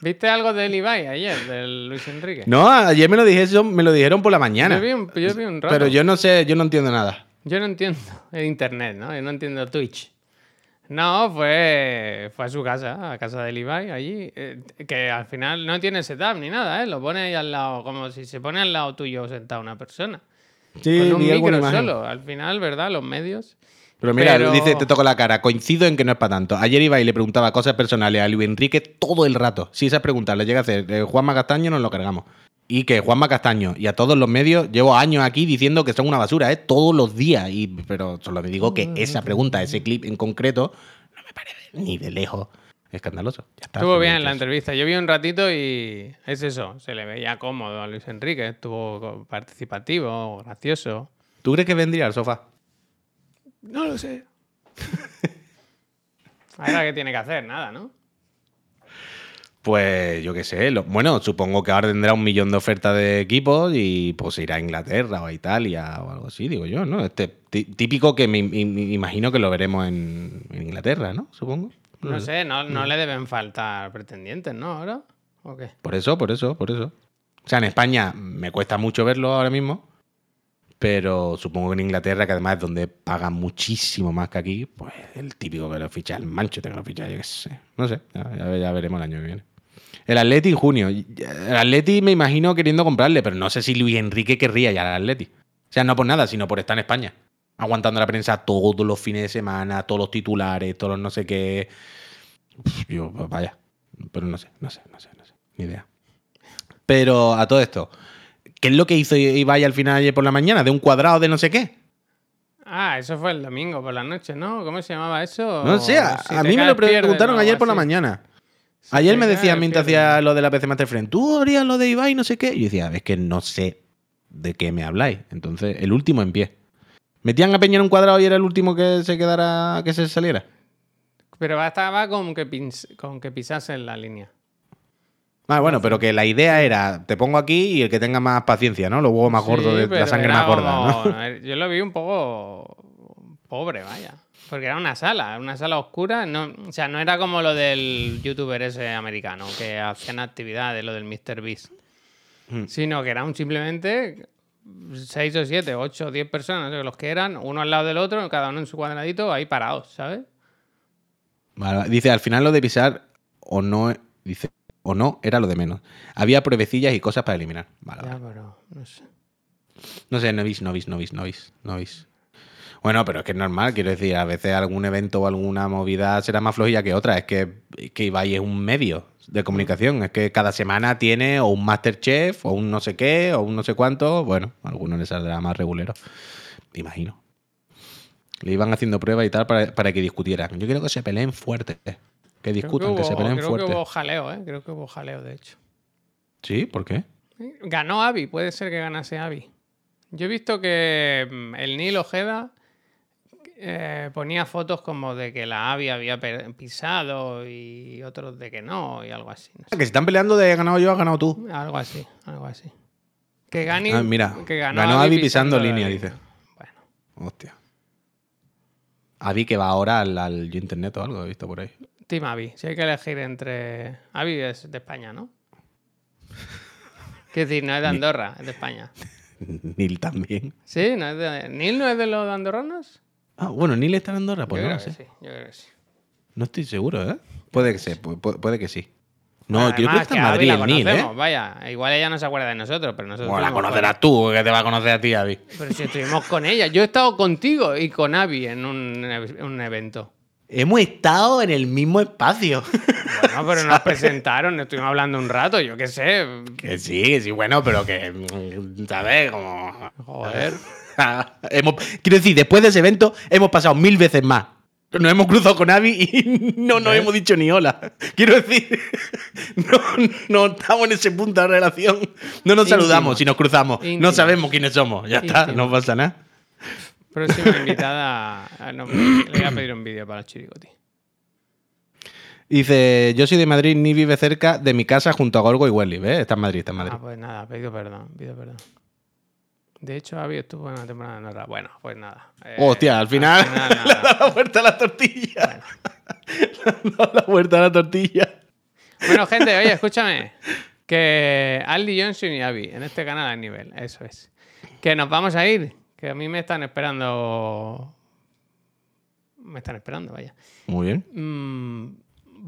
¿Viste algo del Ibai ayer, del Luis Enrique? No, ayer me lo, dije, me lo dijeron por la mañana. Yo vi un, yo vi un rato. Pero yo no sé, yo no entiendo nada. Yo no entiendo el internet, ¿no? Yo no entiendo Twitch. No, fue, fue a su casa, a casa del Ibai, allí, eh, que al final no tiene setup ni nada, ¿eh? Lo pone ahí al lado, como si se pone al lado tuyo sentado una persona. Sí, con un micro solo. Al final, ¿verdad? Los medios. Pero mira, Pero- dice, te toco la cara. Coincido en que no es para tanto. Ayer iba y le preguntaba cosas personales a Luis Enrique todo el rato. Si esas preguntas le llega a hacer eh, Juanma Castaño, nos lo cargamos. Y que Juanma Castaño y a todos los medios llevo años aquí diciendo que son una basura, ¿eh? Todos los días. Y, pero solo me digo que esa pregunta, ese clip en concreto, no me parece ni de lejos escandaloso. Ya está, Estuvo bien dicho la entrevista. Yo vi un ratito y es eso. Se le veía cómodo a Luis Enrique. Estuvo participativo, gracioso. ¿Tú crees que vendría al sofá? No lo sé. <laughs> Ahora, ¿qué tiene que hacer? Nada, ¿no? Pues yo qué sé. lo- bueno, supongo que ahora tendrá un millón de ofertas de equipos y pues irá a Inglaterra o a Italia o algo así, digo yo, ¿no? Este tí- típico que me, me- me imagino que lo veremos en, en Inglaterra, ¿no? Supongo. No sé, no, no le deben faltar pretendientes, ¿no? ¿Ahora? ¿O qué? Por eso, por eso, por eso. O sea, en España me cuesta mucho verlo ahora mismo, pero supongo que en Inglaterra, que además es donde pagan muchísimo más que aquí, pues el típico que lo ficha el mancho, que lo ficha, yo qué sé. No sé, ya, ya- ya veremos el año que viene. El Atleti en junio. El Atleti me imagino queriendo comprarle, pero no sé si Luis Enrique querría ya al Atleti. O sea, no por nada, sino por estar en España. Aguantando la prensa todos los fines de semana, todos los titulares, todos los no sé qué. Uf, Yo, pues, vaya. Pero no sé, no sé, no sé, no sé. Ni idea. Pero a todo esto, ¿qué es lo que hizo Ibai al final ayer por la mañana? ¿De un cuadrado de no sé qué? Ah, eso fue el domingo por la noche, ¿no? ¿Cómo se llamaba eso? No sé, a, Si a te mí me lo preguntaron ayer por la mañana. Ayer me decían mientras hacía lo de la PC Master Friend, ¿tú harías lo de Ibai no sé qué? Y yo decía, es que no sé de qué me habláis. Entonces, el último en pie. ¿Metían a Peña en un cuadrado y era el último que se quedara, que se saliera? Pero bastaba con que, pins- con que pisase en la línea. Ah, bueno, pero que la idea era, te pongo aquí y el que tenga más paciencia, ¿no? Los huevos más Sí, gordos, de, la sangre más gorda, ¿no? Yo lo vi un poco pobre, vaya. Porque era una sala, una sala oscura. No, o sea, no era como lo del youtuber ese americano, que hacían actividades, lo del Mr. Beast. Hmm. Sino que eran simplemente seis o siete, ocho o diez personas, no sé, los que eran, uno al lado del otro, cada uno en su cuadradito, ahí parados, ¿sabes? Vale, dice, al final lo de pisar o no, dice, o no era lo de menos. Había pruebecillas y cosas para eliminar. Vale, Ya, vale. pero no sé. No sé, no veis, no veis, no veis, no veis, no veis. Bueno, pero es que es normal, quiero decir, a veces algún evento o alguna movida será más flojilla que otra. Es que, que Ibai es un medio de comunicación. Es que cada semana tiene o un Masterchef, o un no sé qué, o un no sé cuánto. Bueno, a algunos les saldrá más regulero. Imagino. Le iban haciendo pruebas y tal para, para que discutieran. Yo quiero que se peleen fuerte. Que Creo discutan, que, hubo- se peleen creo fuerte. que hubo jaleo, ¿eh? Creo que hubo jaleo, de hecho. ¿Sí? ¿Por qué? Ganó Avi, puede ser que ganase Avi. Yo he visto que mm, el Nil Ojeda eh, ponía fotos como de que la Avi había pisado y otros de que no, y algo así. no sé. Que si están peleando de he ganado yo, has ganado tú. Algo así, algo así. Que Gani. Ah, mira, que ganó, ganó Avi Avi pisando línea, dice. Bueno, Hostia. Avi que va ahora al, Internet o algo, he visto por ahí. Team Avi. Si hay que elegir entre. Avi es de España, ¿no? Quiero decir, no es de Andorra, es de España. <laughs> Nil también. ¿Sí? ¿No es de... ¿Nil no es de los andorranos? Ah, bueno, Nil está en Andorra, pues yo no creo lo que sí, yo creo que sí. No estoy seguro, ¿eh? Puede que sí, pu- pu- puede, que sí. No, Además, creo que está en Madrid la el Nil, ¿eh? Vaya, igual ella no se acuerda de nosotros, pero nosotros. Bueno, la conocerás tú, que te va a conocer a ti, Avi. Pero si estuvimos con ella. Yo he estado contigo y con Avi en un, un evento. hemos estado en el mismo espacio. Bueno, pero nos <laughs> presentaron, estuvimos hablando un rato, yo qué sé. que sí, que sí, bueno, pero que, ¿sabes? Como... Joder. <laughs> hemos, quiero decir, después de ese evento hemos pasado mil veces más. Nos hemos cruzado con Avi y <laughs> no nos ¿Ves? hemos dicho ni hola. <laughs> Quiero decir, no, no estamos en ese punto de relación. No nos saludamos si nos cruzamos. No sabemos quiénes somos. Ya está, no pasa nada. Próxima invitada. ah, no, le voy a pedir un vídeo para chirigoti. Dice, yo soy de Madrid, ni vive cerca de mi casa junto a Gorgo y Welly. ¿Ves? Está en Madrid, está en Madrid. Ah, pues nada, pido perdón, pido perdón. De hecho, Avi estuvo en una temporada de Norra. Bueno, pues nada. eh, Hostia, al final, final <laughs> le dado la vuelta a la tortilla. <laughs> Le ha dado la vuelta a la tortilla. Bueno, gente, oye, escúchame. Que Aldi Johnson y Avi, en este canal hay nivel, eso es. Que nos vamos a ir, que a mí me están esperando. Me están esperando, vaya. Muy bien. Mm,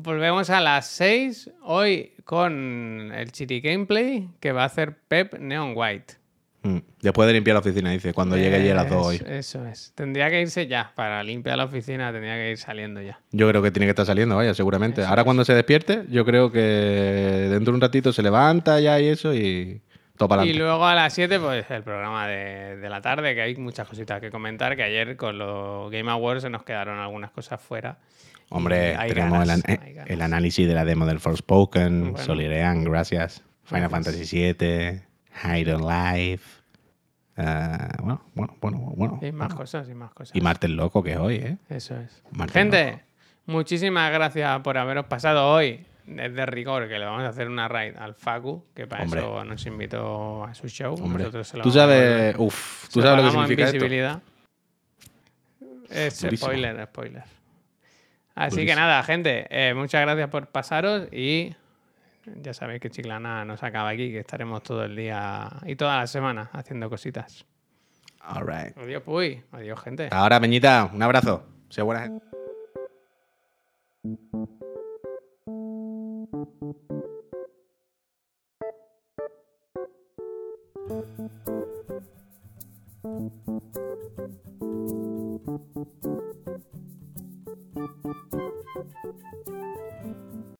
volvemos a las 6 hoy con el Chiri Gameplay que va a hacer Pep Neon White. Mm. Después de limpiar la oficina, dice, cuando llegue allí a las 2 hoy. Eso- es. Tendría que irse ya. Para limpiar la oficina tendría que ir saliendo ya. Yo creo que tiene que estar saliendo, vaya, seguramente. Ahora cuando se despierte, yo creo que dentro de un ratito se levanta ya y eso y todo para Y adelante. luego a las 7, pues el programa de, de la tarde, que hay muchas cositas que comentar, que ayer con los Game Awards se nos quedaron algunas cosas fuera. Y Hombre, tenemos ganas, el, an- eh, el análisis de la demo del Forspoken, Bueno. Solirean, gracias. Final Gracias. Fantasy VII, Hide on Life. eh, bueno, bueno, bueno, bueno. Y más bueno. cosas, y más cosas. Y Martel Loco, que es hoy, ¿eh? Eso es. Martín Gente, Loco. muchísimas gracias por haberos pasado hoy. Desde rigor, que le vamos a hacer una raid al Facu, que para Hombre. eso nos invitó a su show. Hombre, Nosotros se lo tú sabes, uff, tú Se sabes lo que significa esto. Es Durísimo. spoiler, spoiler. Así que nada, gente, eh, muchas gracias por pasaros y ya sabéis que Chiclana no se acaba aquí, que estaremos todo el día y toda la semana haciendo cositas. All right. Adiós, Puy. Adiós, gente. Ahora, Peñita, un abrazo. Sea buena gente.